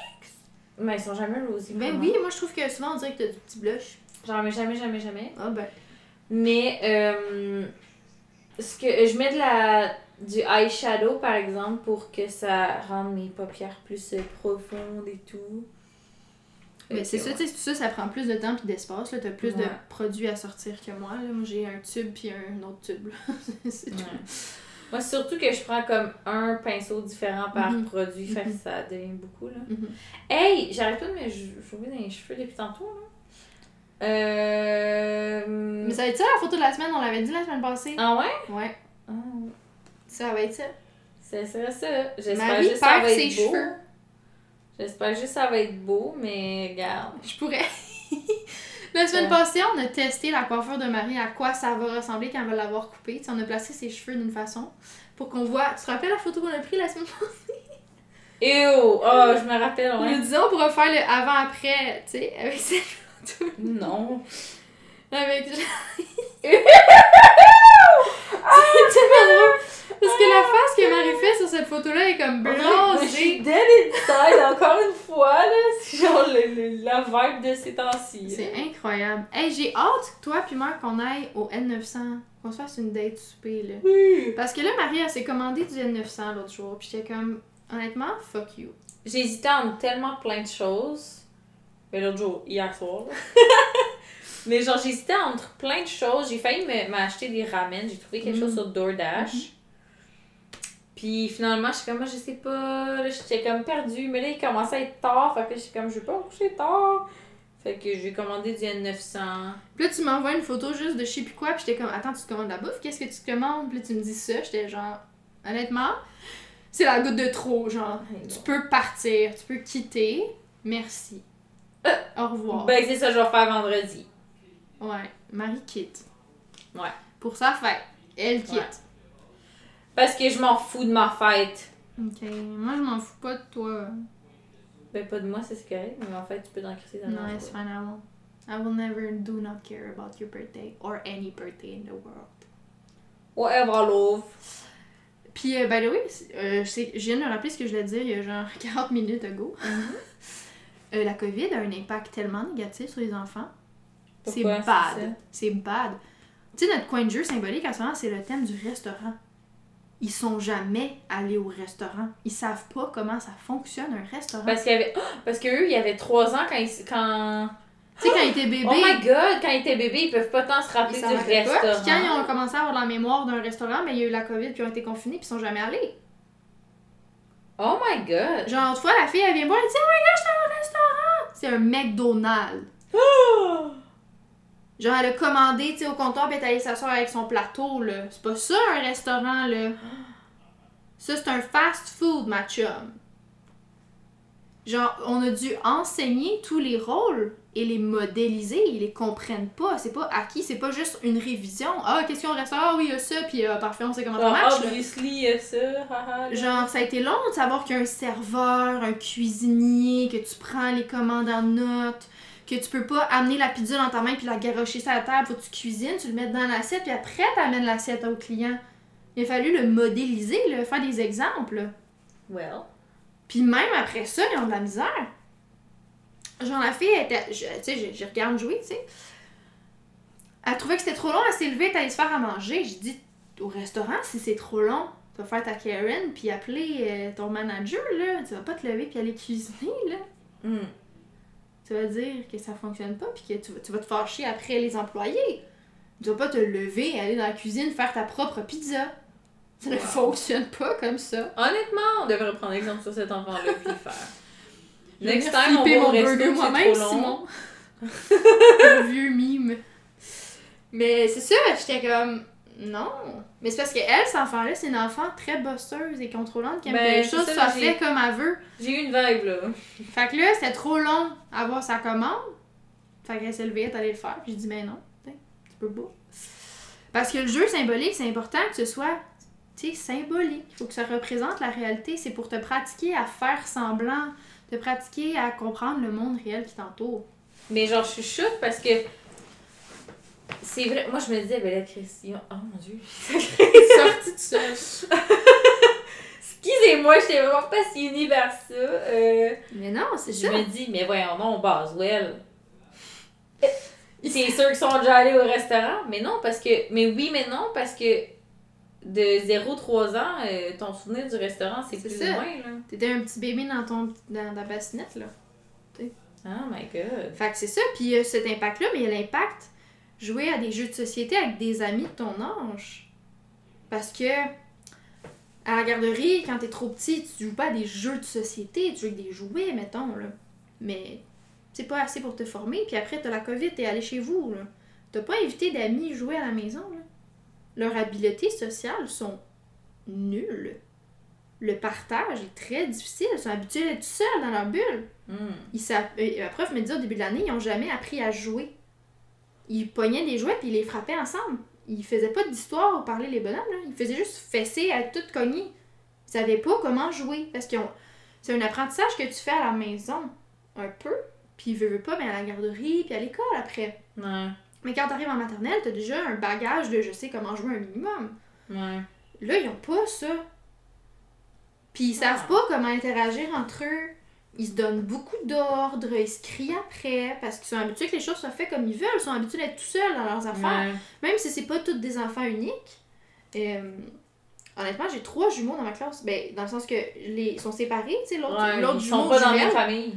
Mais ils sont jamais rosy. Ben oui, moi je trouve que souvent on dirait que t'as du petit blush. J'en mets jamais, jamais, jamais. Ah ben. Mais, euh, ce que je mets de la du eyeshadow par exemple pour que ça rende mes paupières plus euh, profondes et tout. Mais Fait c'est ça, tu sais, ça, ça prend plus de temps puis d'espace. là. T'as plus de produits à sortir que moi. Là. Moi j'ai un tube puis un autre tube. c'est tout. Ouais. Moi, surtout que je prends comme un pinceau différent par Mhm. produit, fait que Mhm. ça devient beaucoup là. Mhm. Hey, j'arrête pas de me jouer dans les cheveux depuis tantôt là. Euh. Mais ça va être ça la photo de la semaine, on l'avait dit la semaine passée? Ah ouais? Ouais, Ah, ça va être ça. c'est ça, ça. J'espère juste que ça va être beau. cheveux. J'espère juste que ça va être beau, mais regarde. Je pourrais. la semaine passée, on a testé la coiffure de Marie, à quoi ça va ressembler quand elle va l'avoir coupée. Tu sais, on a placé ses cheveux d'une façon pour qu'on voit. Tu te rappelles la photo qu'on a prise la semaine passée? Ew! Oh, je me rappelle, ouais. nous disait on pourra faire le avant-après, tu sais, avec cette photo. Non. Avec. C'est tellement drôle. Parce que la face que Marie fait sur cette photo-là est comme bronzée. dead inside encore une fois, là. C'est genre le, le- la vibe de ces temps-ci. C'est incroyable. Hey, j'ai hâte, toi puis moi, qu'on aille au N900. Qu'on se fasse une date souper, là. Oui. Parce que là, Marie, elle s'est commandé du N900 l'autre jour. Puis j'étais comme, honnêtement, fuck you. J'hésitais entre tellement plein de choses. Mais l'autre jour, hier soir. là. Mais genre, j'hésitais entre plein de choses. J'ai failli m'acheter des ramen. J'ai trouvé quelque Mm. chose sur DoorDash. Puis finalement, je suis comme, moi, je sais pas. Là, j'étais comme perdue. Mais là, il commençait à être tard. Fait que j'étais comme, je vais pas coucher tard. Fait que j'ai commandé du N900. Puis là, tu m'envoies une photo juste de je sais plus quoi. Puis j'étais comme, attends, tu te commandes de la bouffe? Qu'est-ce que tu te commandes? Puis là, tu me dis ça. J'étais genre, honnêtement, c'est la goutte de trop. Genre, tu peux partir, tu peux quitter. Merci. Au revoir. Ben, c'est ça que je vais faire vendredi. Ouais, Marie quitte. Ouais. Pour sa fête. Elle quitte. Ouais. Parce que je m'en fous de ma fête. Ok, moi je m'en fous pas de toi. Ben, pas de moi, c'est correct. Mais en fait, tu peux t'en crisser dans No, it's fine, I won't. I will never do not care about your birthday or any birthday in the world. Whatever, love. Puis, euh, by the way, c'est- euh, je viens de me rappeler ce que je voulais dire il y a genre 40 minutes ago. Euh, la COVID a un impact tellement négatif sur les enfants. C'est bad. C'est bad. Tu sais, notre coin de jeu symbolique en ce moment, c'est le thème du restaurant. Ils sont jamais allés au restaurant. Ils savent pas comment ça fonctionne un restaurant. Parce qu'il y avait. Oh, parce qu'eux, il y avait 3 ans quand ils. Quand... tu sais, quand ils étaient bébés, Oh my god, quand ils étaient bébés, ils peuvent pas tant se rappeler du pas. restaurant. Puis quand ils ont commencé à avoir la mémoire d'un restaurant, ben, il y a eu la COVID, puis ils ont été confinés, puis ils sont jamais allés. Oh my god. Genre, une fois, la fille, elle vient me voir, elle dit Oh my god, j'étais au restaurant! C'est un McDonald's. Genre, elle a commandé, tu sais, au comptoir, puis elle est allée s'asseoir avec son plateau, là. C'est pas ça, un restaurant, là. Ça, c'est un fast food, ma chum. Genre, on a dû enseigner tous les rôles et les modéliser. Ils les comprennent pas. C'est pas acquis, c'est pas juste une révision. Ah, qu'est-ce restaurant? Ah oui, il y a ça, puis euh, parfait, on sait comment ça Genre, marche. obviously, il y a ça. Genre, ça a été long de savoir qu'il y a un serveur, un cuisinier, que tu prends les commandes en note, que tu peux pas amener la pizza dans ta main puis la garocher sur la table, faut que tu cuisines, tu le mets dans l'assiette, puis après t'amènes l'assiette au client. Il a fallu le modéliser, le faire des exemples. Well. Puis même après ça, ils ont de la misère. Genre, la fille, elle était, je- tu sais, je, je regarde jouer, tu sais. Elle trouvait que c'était trop long, elle s'est levée, elle allée se faire à manger. J'ai dit, au restaurant, si c'est trop long, tu vas faire ta Karen, puis appeler euh, ton manager, là. Tu vas pas te lever puis aller cuisiner, là. Hmm. Ça veut dire que ça fonctionne pas puis que tu, vas- tu vas te fâcher après les employés. Tu vas pas te lever, aller dans la cuisine, faire ta propre pizza. Ça ne fonctionne pas comme ça. Honnêtement, on devrait prendre exemple sur cet enfant-là puis le faire. Next time, on va mon burger moi-même. Simon. Le vieux mime. Mais c'est ça, j'étais comme. Non. Mais c'est parce que elle, cet enfant-là, c'est une enfant très bosseuse et contrôlante qui aime Ben, que les choses soient faites comme elle veut. J'ai eu une vibe, là. Fait que là, c'était trop long à avoir sa commande. Fait qu'elle s'est levée, elle est allée le faire. Puis j'ai dit, ben non, tu peux pas. Parce que le jeu symbolique, c'est important que ce soit, tu sais, symbolique. Il faut que ça représente la réalité. C'est pour te pratiquer à faire semblant, te pratiquer à comprendre le monde réel qui t'entoure. Mais genre, je suis choute parce que. C'est vrai, moi je me disais, ben la Christian. Oh mon dieu. Sorti de seul. Excusez-moi, j'étais vraiment pas si unie vers ça. Euh, Mais non, c'est je ça. me dis, mais voyons non, Boswell. C'est sûr qu'ils sont déjà allés au restaurant. Mais non, parce que. Mais oui, mais non, parce que de 0-3 ans, euh, ton souvenir du restaurant, c'est plus ça. loin, là. T'étais un petit bébé dans ton dans ta bassinette, là. Oh my god. Fait que c'est ça, puis a cet impact-là, mais il y a l'impact jouer à des jeux de société avec des amis de ton âge. Parce que à la garderie, quand t'es trop petit, tu joues pas à des jeux de société, tu joues avec des jouets, mettons, là. Mais c'est pas assez pour te former, puis après t'as la COVID, t'es allé chez vous, là. T'as pas invité d'amis jouer à la maison, là. Leurs habiletés sociales sont nulles. Le partage est très difficile, ils sont habitués d'être seuls dans leur bulle. Hmm. Ils euh, La prof me disait au début de l'année, ils n'ont jamais appris à jouer. Ils pognaient des jouets puis ils les frappaient ensemble. Ils faisaient pas d'histoire ou parler les bonhommes. Là. Ils faisaient juste fesser à tout cogner. Ils savaient pas comment jouer. Parce que c'est un apprentissage que tu fais à la maison, un peu. Puis ils veulent pas, mais à la garderie, puis à l'école après. Ouais. Mais quand t'arrives en maternelle, t'as déjà un bagage de je sais comment jouer un minimum. Ouais. Là, ils ont pas ça. Puis ils savve Ah. pas comment interagir entre eux. Ils se donnent beaucoup d'ordres, ils se crient après, parce qu'ils sont habitués que les choses soient faites comme ils veulent, ils sont habitués d'être tout seuls dans leurs affaires. Ouais. Même si c'est pas tous des enfants uniques. Euh, honnêtement, j'ai trois jumeaux dans ma classe. Ben, dans le sens que les ils sont séparés, tu sais, l'autre Ouais, l'autre ils jumeau sont pas dans la même famille.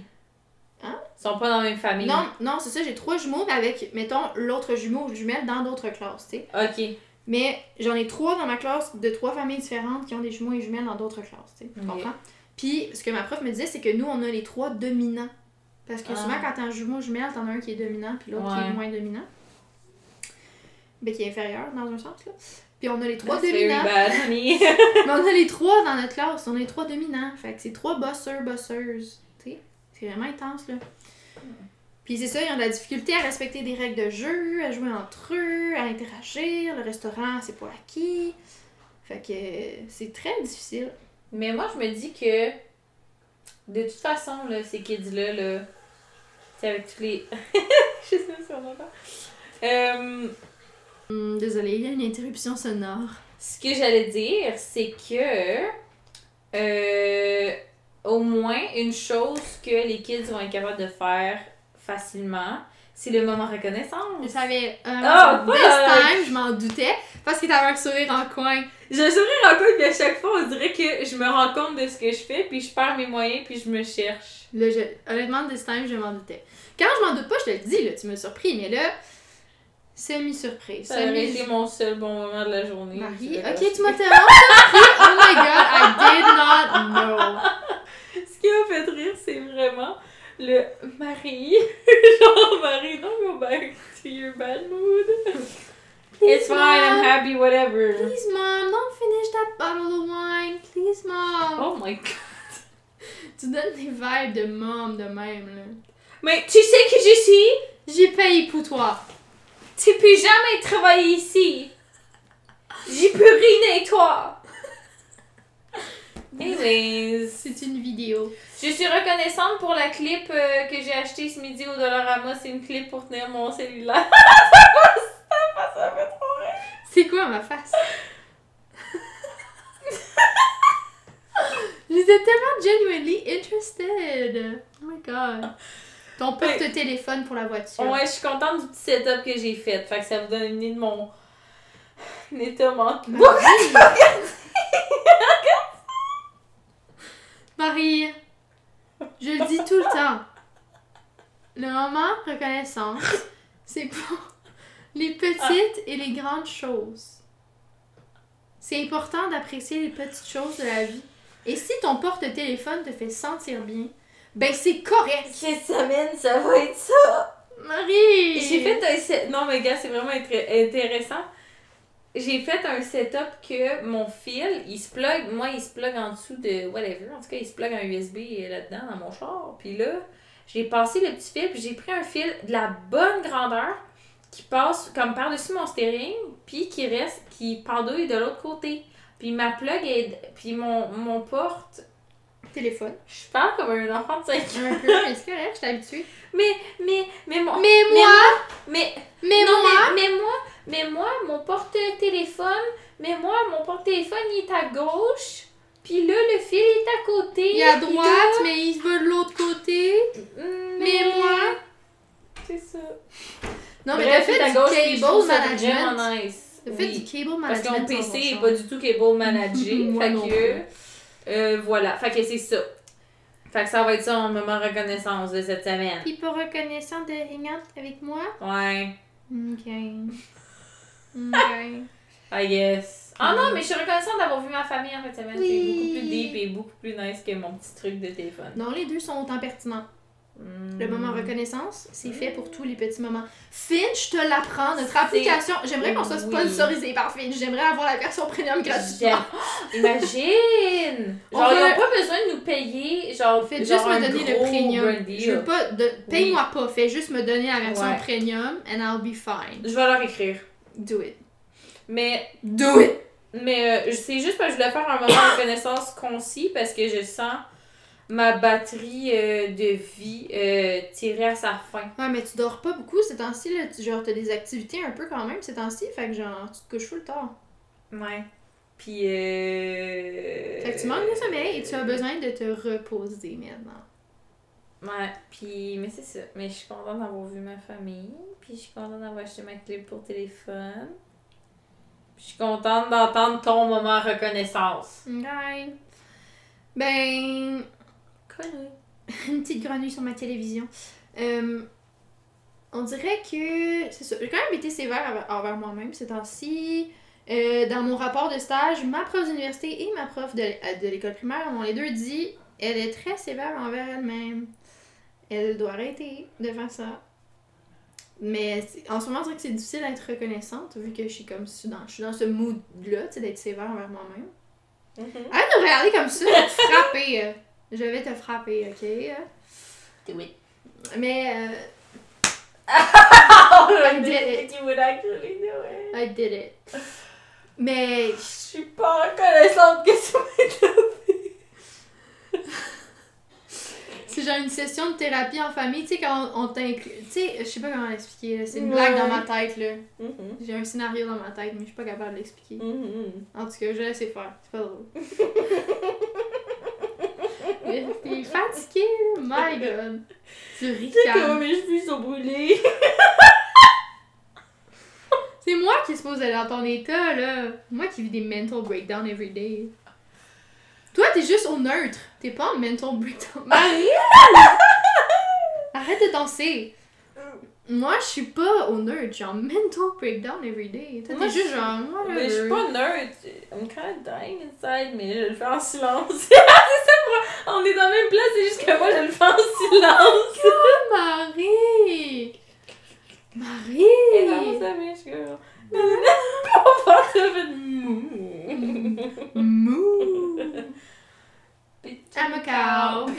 Hein? Ils sont pas dans la même famille. Non, non, c'est ça, j'ai trois jumeaux, mais avec, mettons, l'autre jumeau ou jumelle dans d'autres classes, tu sais. Ok. Mais j'en ai trois dans ma classe de trois familles différentes qui ont des jumeaux et jumelles dans d'autres classes, tu sais. Tu comprends? Puis, ce que ma prof me disait, c'est que nous, on a les trois dominants. Parce que Ah. souvent, quand t'as un jumeau jumelle, t'en as un qui est dominant, puis l'autre qui est moins dominant. Ben, qui est inférieur, dans un sens, là. Puis on a les trois That's dominants. Mais on a les trois dans notre classe. On a les trois dominants. Fait que c'est trois bosseurs, bosseuses. Tu sais, c'est vraiment intense, là. Puis c'est ça, ils ont de la difficulté à respecter des règles de jeu, à jouer entre eux, à interagir. Le restaurant, c'est pas acquis. Fait que euh, c'est très difficile. Mais moi, je me dis que, de toute façon, là, ces kids-là, là, c'est avec tous les. je sais pas si on entend. Euh, Hum, désolée, il y a une interruption sonore. ce que j'allais dire, c'est que. euh, au moins, une chose que les kids vont être capables de faire facilement, c'est le moment reconnaissance. Je savais, euh, Oh, this time, je m'en doutais, parce que t'avais un sourire en coin. J'ai un sourire en coin, puis à chaque fois, on dirait que je me rends compte de ce que je fais, puis je perds mes moyens, puis je me cherche. Là, je- honnêtement, this time, je m'en doutais. Quand je m'en doute pas, je te le dis, là, tu m'as surpris, mais là, semi-surprise. Ça Semi été mon seul bon moment de la journée. Marie, ok, tu m'as tellement surpris. Oh my god, I did not know. Ce qui m'a fait rire, c'est vraiment le Marie. Genre, Marie, don't go back to your bad mood. It's fine, I'm happy, whatever. Please, mom, don't finish that bottle of wine. Please, mom. Oh my god. Tu donnes des vibes de mom de même, là. Mais tu sais que je suis? J'ai payé pour toi. Tu peux jamais travailler ici. J'y peux rien toi. Anyways, C'est une vidéo. je suis reconnaissante pour la clip euh, que j'ai achetée ce midi au Dollarama. C'est une clip pour tenir mon cellulaire. ça me fait trop rire. C'est quoi ma face? J'étais tellement genuinely interested. Oh my god. Ton porte-téléphone pour la voiture. Ouais, je suis contente du petit setup que j'ai fait. Fait que ça vous donne une idée de mon état mental. Marie. Marie, je le dis tout le temps. Le reconnaissance, c'est pour les petites et les grandes choses. C'est important d'apprécier les petites choses de la vie. Et si ton porte-téléphone te fait sentir bien, ben c'est correct. Cette semaine, ça va être ça. Marie! J'ai fait un set... Non, mais gars, c'est vraiment intéressant. J'ai fait un setup que mon fil, il se plug, moi, il se plug en dessous de whatever. En tout cas, il se plug un USB là-dedans, dans mon char. Puis là, j'ai passé le petit fil, puis j'ai pris un fil de la bonne grandeur qui passe comme par-dessus mon steering, puis qui reste, qui pendouille de l'autre côté. Puis ma plug est. Puis mon, mon porte. Téléphone. Je parle comme un enfant de 5 ans. Un peu, mais c'est correct, je suis habituée. Mais, mais, mais mon. Mais moi, Mais, mais non, moi, mais, mais moi, mais moi, mon porte-téléphone, mais moi, mon porte-téléphone, il est à gauche. Puis là, le fil est à côté. il est à droite, là, mais il va de l'autre côté. mm, Mais moi? C'est ça. Non, mais c'est fait du cable management. vraiment nice. T'as fait Oui. du cable Parce que management. mon PC ton est char. pas du tout cable managé. Fait non que. euh, voilà. Fait que c'est ça. Fait que ça va être ça mon moment reconnaissance de cette semaine. Puis pour reconnaissant de hang avec moi? Ouais. Ok. Ok. I guess. Ah non, Mm. mais je suis reconnaissante d'avoir vu ma famille en fait semaine. Oui. C'est beaucoup plus deep et beaucoup plus nice que mon petit truc de téléphone. non, les deux sont autant pertinents. Mm. Le moment reconnaissance, c'est fait pour tous les petits moments. Finch te l'apprend, notre application. J'aimerais qu'on soit Oui. sponsorisé par Finch. J'aimerais avoir la version premium gratuitement. Imagine! On Genre, ils n'ont pas besoin de nous payer, genre, Faites genre juste me donner le premium. Je veux pas. De... Paye-moi pas, fais juste me donner la version Ouais. premium and I'll be fine. Je vais leur écrire. Do it. Mais, Do it! mais euh, c'est juste parce que je voulais faire un moment de reconnaissance concis parce que je sens ma batterie euh, de vie euh, tirer à sa fin. Ouais, mais tu dors pas beaucoup ces temps-ci, là. Tu- Genre, t'as des activités un peu quand même ces temps-ci, fait que genre, tu te couches full tard. Ouais. Puis, euh... Fait que tu manques de sommeil et tu as besoin de te reposer maintenant. Ouais, puis, mais c'est ça. Mais je suis contente d'avoir vu ma famille. Puis je suis contente d'avoir acheté ma clé pour téléphone. Puis je suis contente d'entendre ton moment reconnaissance. Ouais. Ben. Une petite grenouille sur ma télévision. Euh, on dirait que. C'est ça. J'ai quand même été sévère envers- moi-même ces temps-ci. Euh, dans mon rapport de stage, ma prof d'université et ma prof de, euh, l'école primaire m'ont les deux dit elle est très sévère envers elle-même. Elle doit arrêter de faire ça. Mais c'est- en ce moment, dirait que c'est difficile d'être reconnaissante vu que je suis comme je suis dans, je suis dans ce mood-là, d'être sévère envers moi-même. Arrête de me regarder comme ça, te frapper. Je vais te frapper, ok? euh. Oui. Mais euh, I did it. You would actually do it. I did it. Mais Je suis pas reconnaissante que tu m'aies c'est genre une session de thérapie en famille, tu sais, quand on, on t'inclut. Tu sais, je sais pas comment l'expliquer. C'est une blague dans ma tête, là. J'ai un scénario dans ma tête, mais je suis pas capable de l'expliquer. En tout cas, je vais laisser faire. C'est pas drôle. T'es fatigué, là. My god. Tu Tu sais comment ricanes. mes cheveux sont brûlés. C'est moi qui est supposé aller dans ton état, là. Moi qui vis des mental breakdowns every day. Toi, t'es juste au neutre. T'es pas en mental breakdown. Marie! Arrête de danser. Moi, je suis pas au neutre. Je suis en mental breakdown every day. Toi, Moi, t'es juste genre. Mais je suis pas nerd. I'm kind of dying inside, mais je le fais en silence. c'est ça. On est dans la même place, c'est juste que moi, je le fais en silence. Oh, Marie! Et dans Marie! sa mèche, girl. On va se faire mou. Mou! I'm a cow.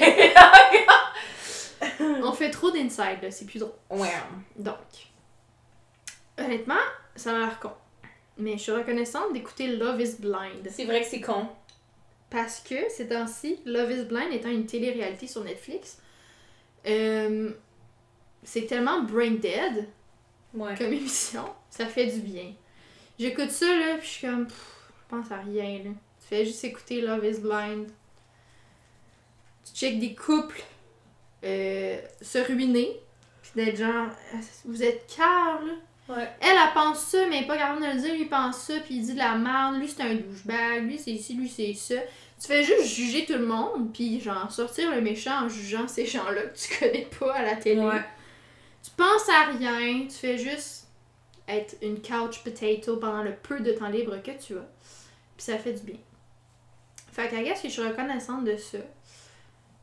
On fait trop d'inside, là. C'est plus drôle. Ouais. Donc, honnêtement, ça a l'air con. Mais je suis reconnaissante d'écouter Love is Blind. C'est vrai que c'est con. Parce que ces temps-ci, Love is Blind étant une télé-réalité sur Netflix, euh, c'est tellement brain dead Ouais. comme émission, ça fait du bien. J'écoute ça là, puis je suis comme, pff, je pense à rien là. Tu fais juste écouter Love is Blind. Tu checkes des couples euh, se ruiner, puis d'être genre, Ah, vous êtes car là. Ouais. Elle, elle pense ça, mais elle est pas capable de le dire. Lui, il pense ça, puis il dit de la merde. Lui, c'est un douchebag. Lui, c'est ici, lui, c'est ça. Tu fais juste juger tout le monde, puis genre sortir le méchant en jugeant ces gens-là que tu connais pas à la télé. Ouais. Tu penses à rien, tu fais juste être une couch potato pendant le peu de temps libre que tu as. Puis ça fait du bien. Fait qu'à guess que je suis reconnaissante de ça.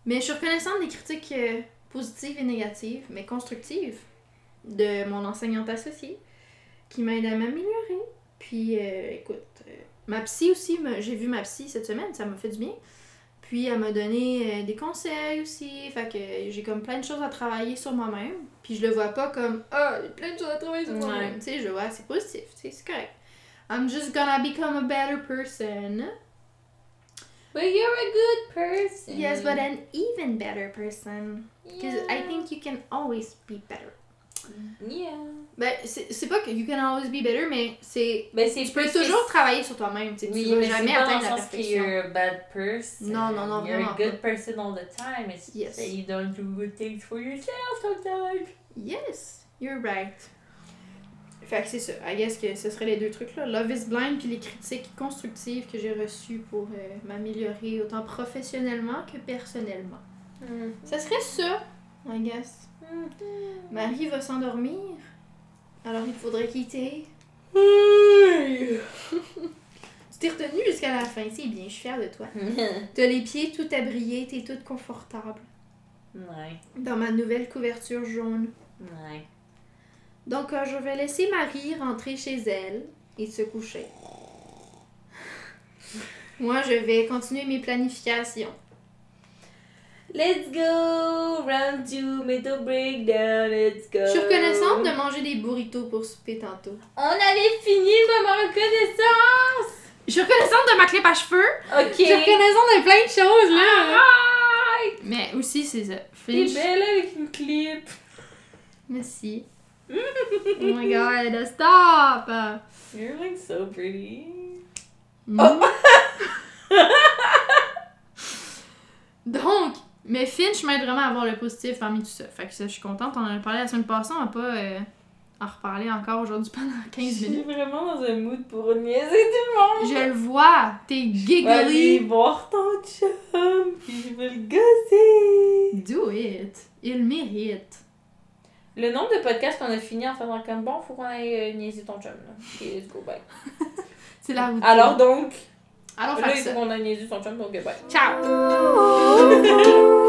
Mais je suis reconnaissante des critiques euh, positives et négatives, mais constructives, de mon enseignante associée, qui m'aide à m'améliorer. Puis, euh, écoute, euh, ma psy aussi, j'ai vu ma psy cette semaine, ça m'a fait du bien. Puis, elle m'a donné des conseils aussi. Fait que j'ai comme plein de choses à travailler sur moi-même. Puis, je le vois pas comme, ah, j'ai plein de choses à travailler sur moi-même. Ouais. Tu sais, je vois, c'est positif, c'est correct. I'm just gonna become a better person. But you're a good person. Yes, but an even better person. Because I think you can always be better. Yeah. Ben, c'est c'est pas que you can always be better, mais c'est. Ben, c'est Tu peux plus toujours que- travailler sur toi-même. tu Oui, tu vas mais jamais atteindre la perfection. you're a bad person. Non, non, non, You're a vraiment good person all the time. It's Yes. that you don't do good things for yourself sometimes. Yes, you're right. Fait que c'est ça. I guess que ce seraient les deux trucs là. Love is blind puis les critiques constructives que j'ai reçues pour euh, m'améliorer autant professionnellement que personnellement. Ça serait ça, I guess. Marie va s'endormir. Alors il faudrait quitter. Tu t'es retenue jusqu'à la fin, c'est bien, je suis fière de toi. T'as les pieds tout abriés, t'es toute confortable. ouais, Dans ma nouvelle couverture jaune. ouais. Donc euh, je vais laisser Marie rentrer chez elle et se coucher. Moi, je vais continuer mes planifications. Let's go! Round two, mental breakdown, let's go! Je suis reconnaissante de manger des burritos pour souper tantôt. On avait fini moment reconnaissance! Je suis reconnaissante de ma clip à cheveux? Ok! Je suis reconnaissante de plein de choses, là. Mais aussi, c'est ça. T'es belle avec une clip! Merci. Oh my god, stop! You're like so pretty. Mm. Donc, mais Finch m'aide vraiment à voir le positif parmi tout ça. Fait que ça, je suis contente. On en a parlé la semaine passée, on va pas euh, en reparler encore aujourd'hui pendant 15 Je suis minutes. vraiment dans un mood pour niaiser tout le monde! Je le vois, t'es giggly. voir ton chum, puis je vais le gosser! Do it. Il mérite. Le nombre de podcasts qu'on a fini en faisant comme bon, faut qu'on aille euh, niaiser ton chum là. Ok, let's go, bye. C'est la routine. Alors donc, Allons là, il faut qu'on aille niaiser ton chum, donc bye. Ciao!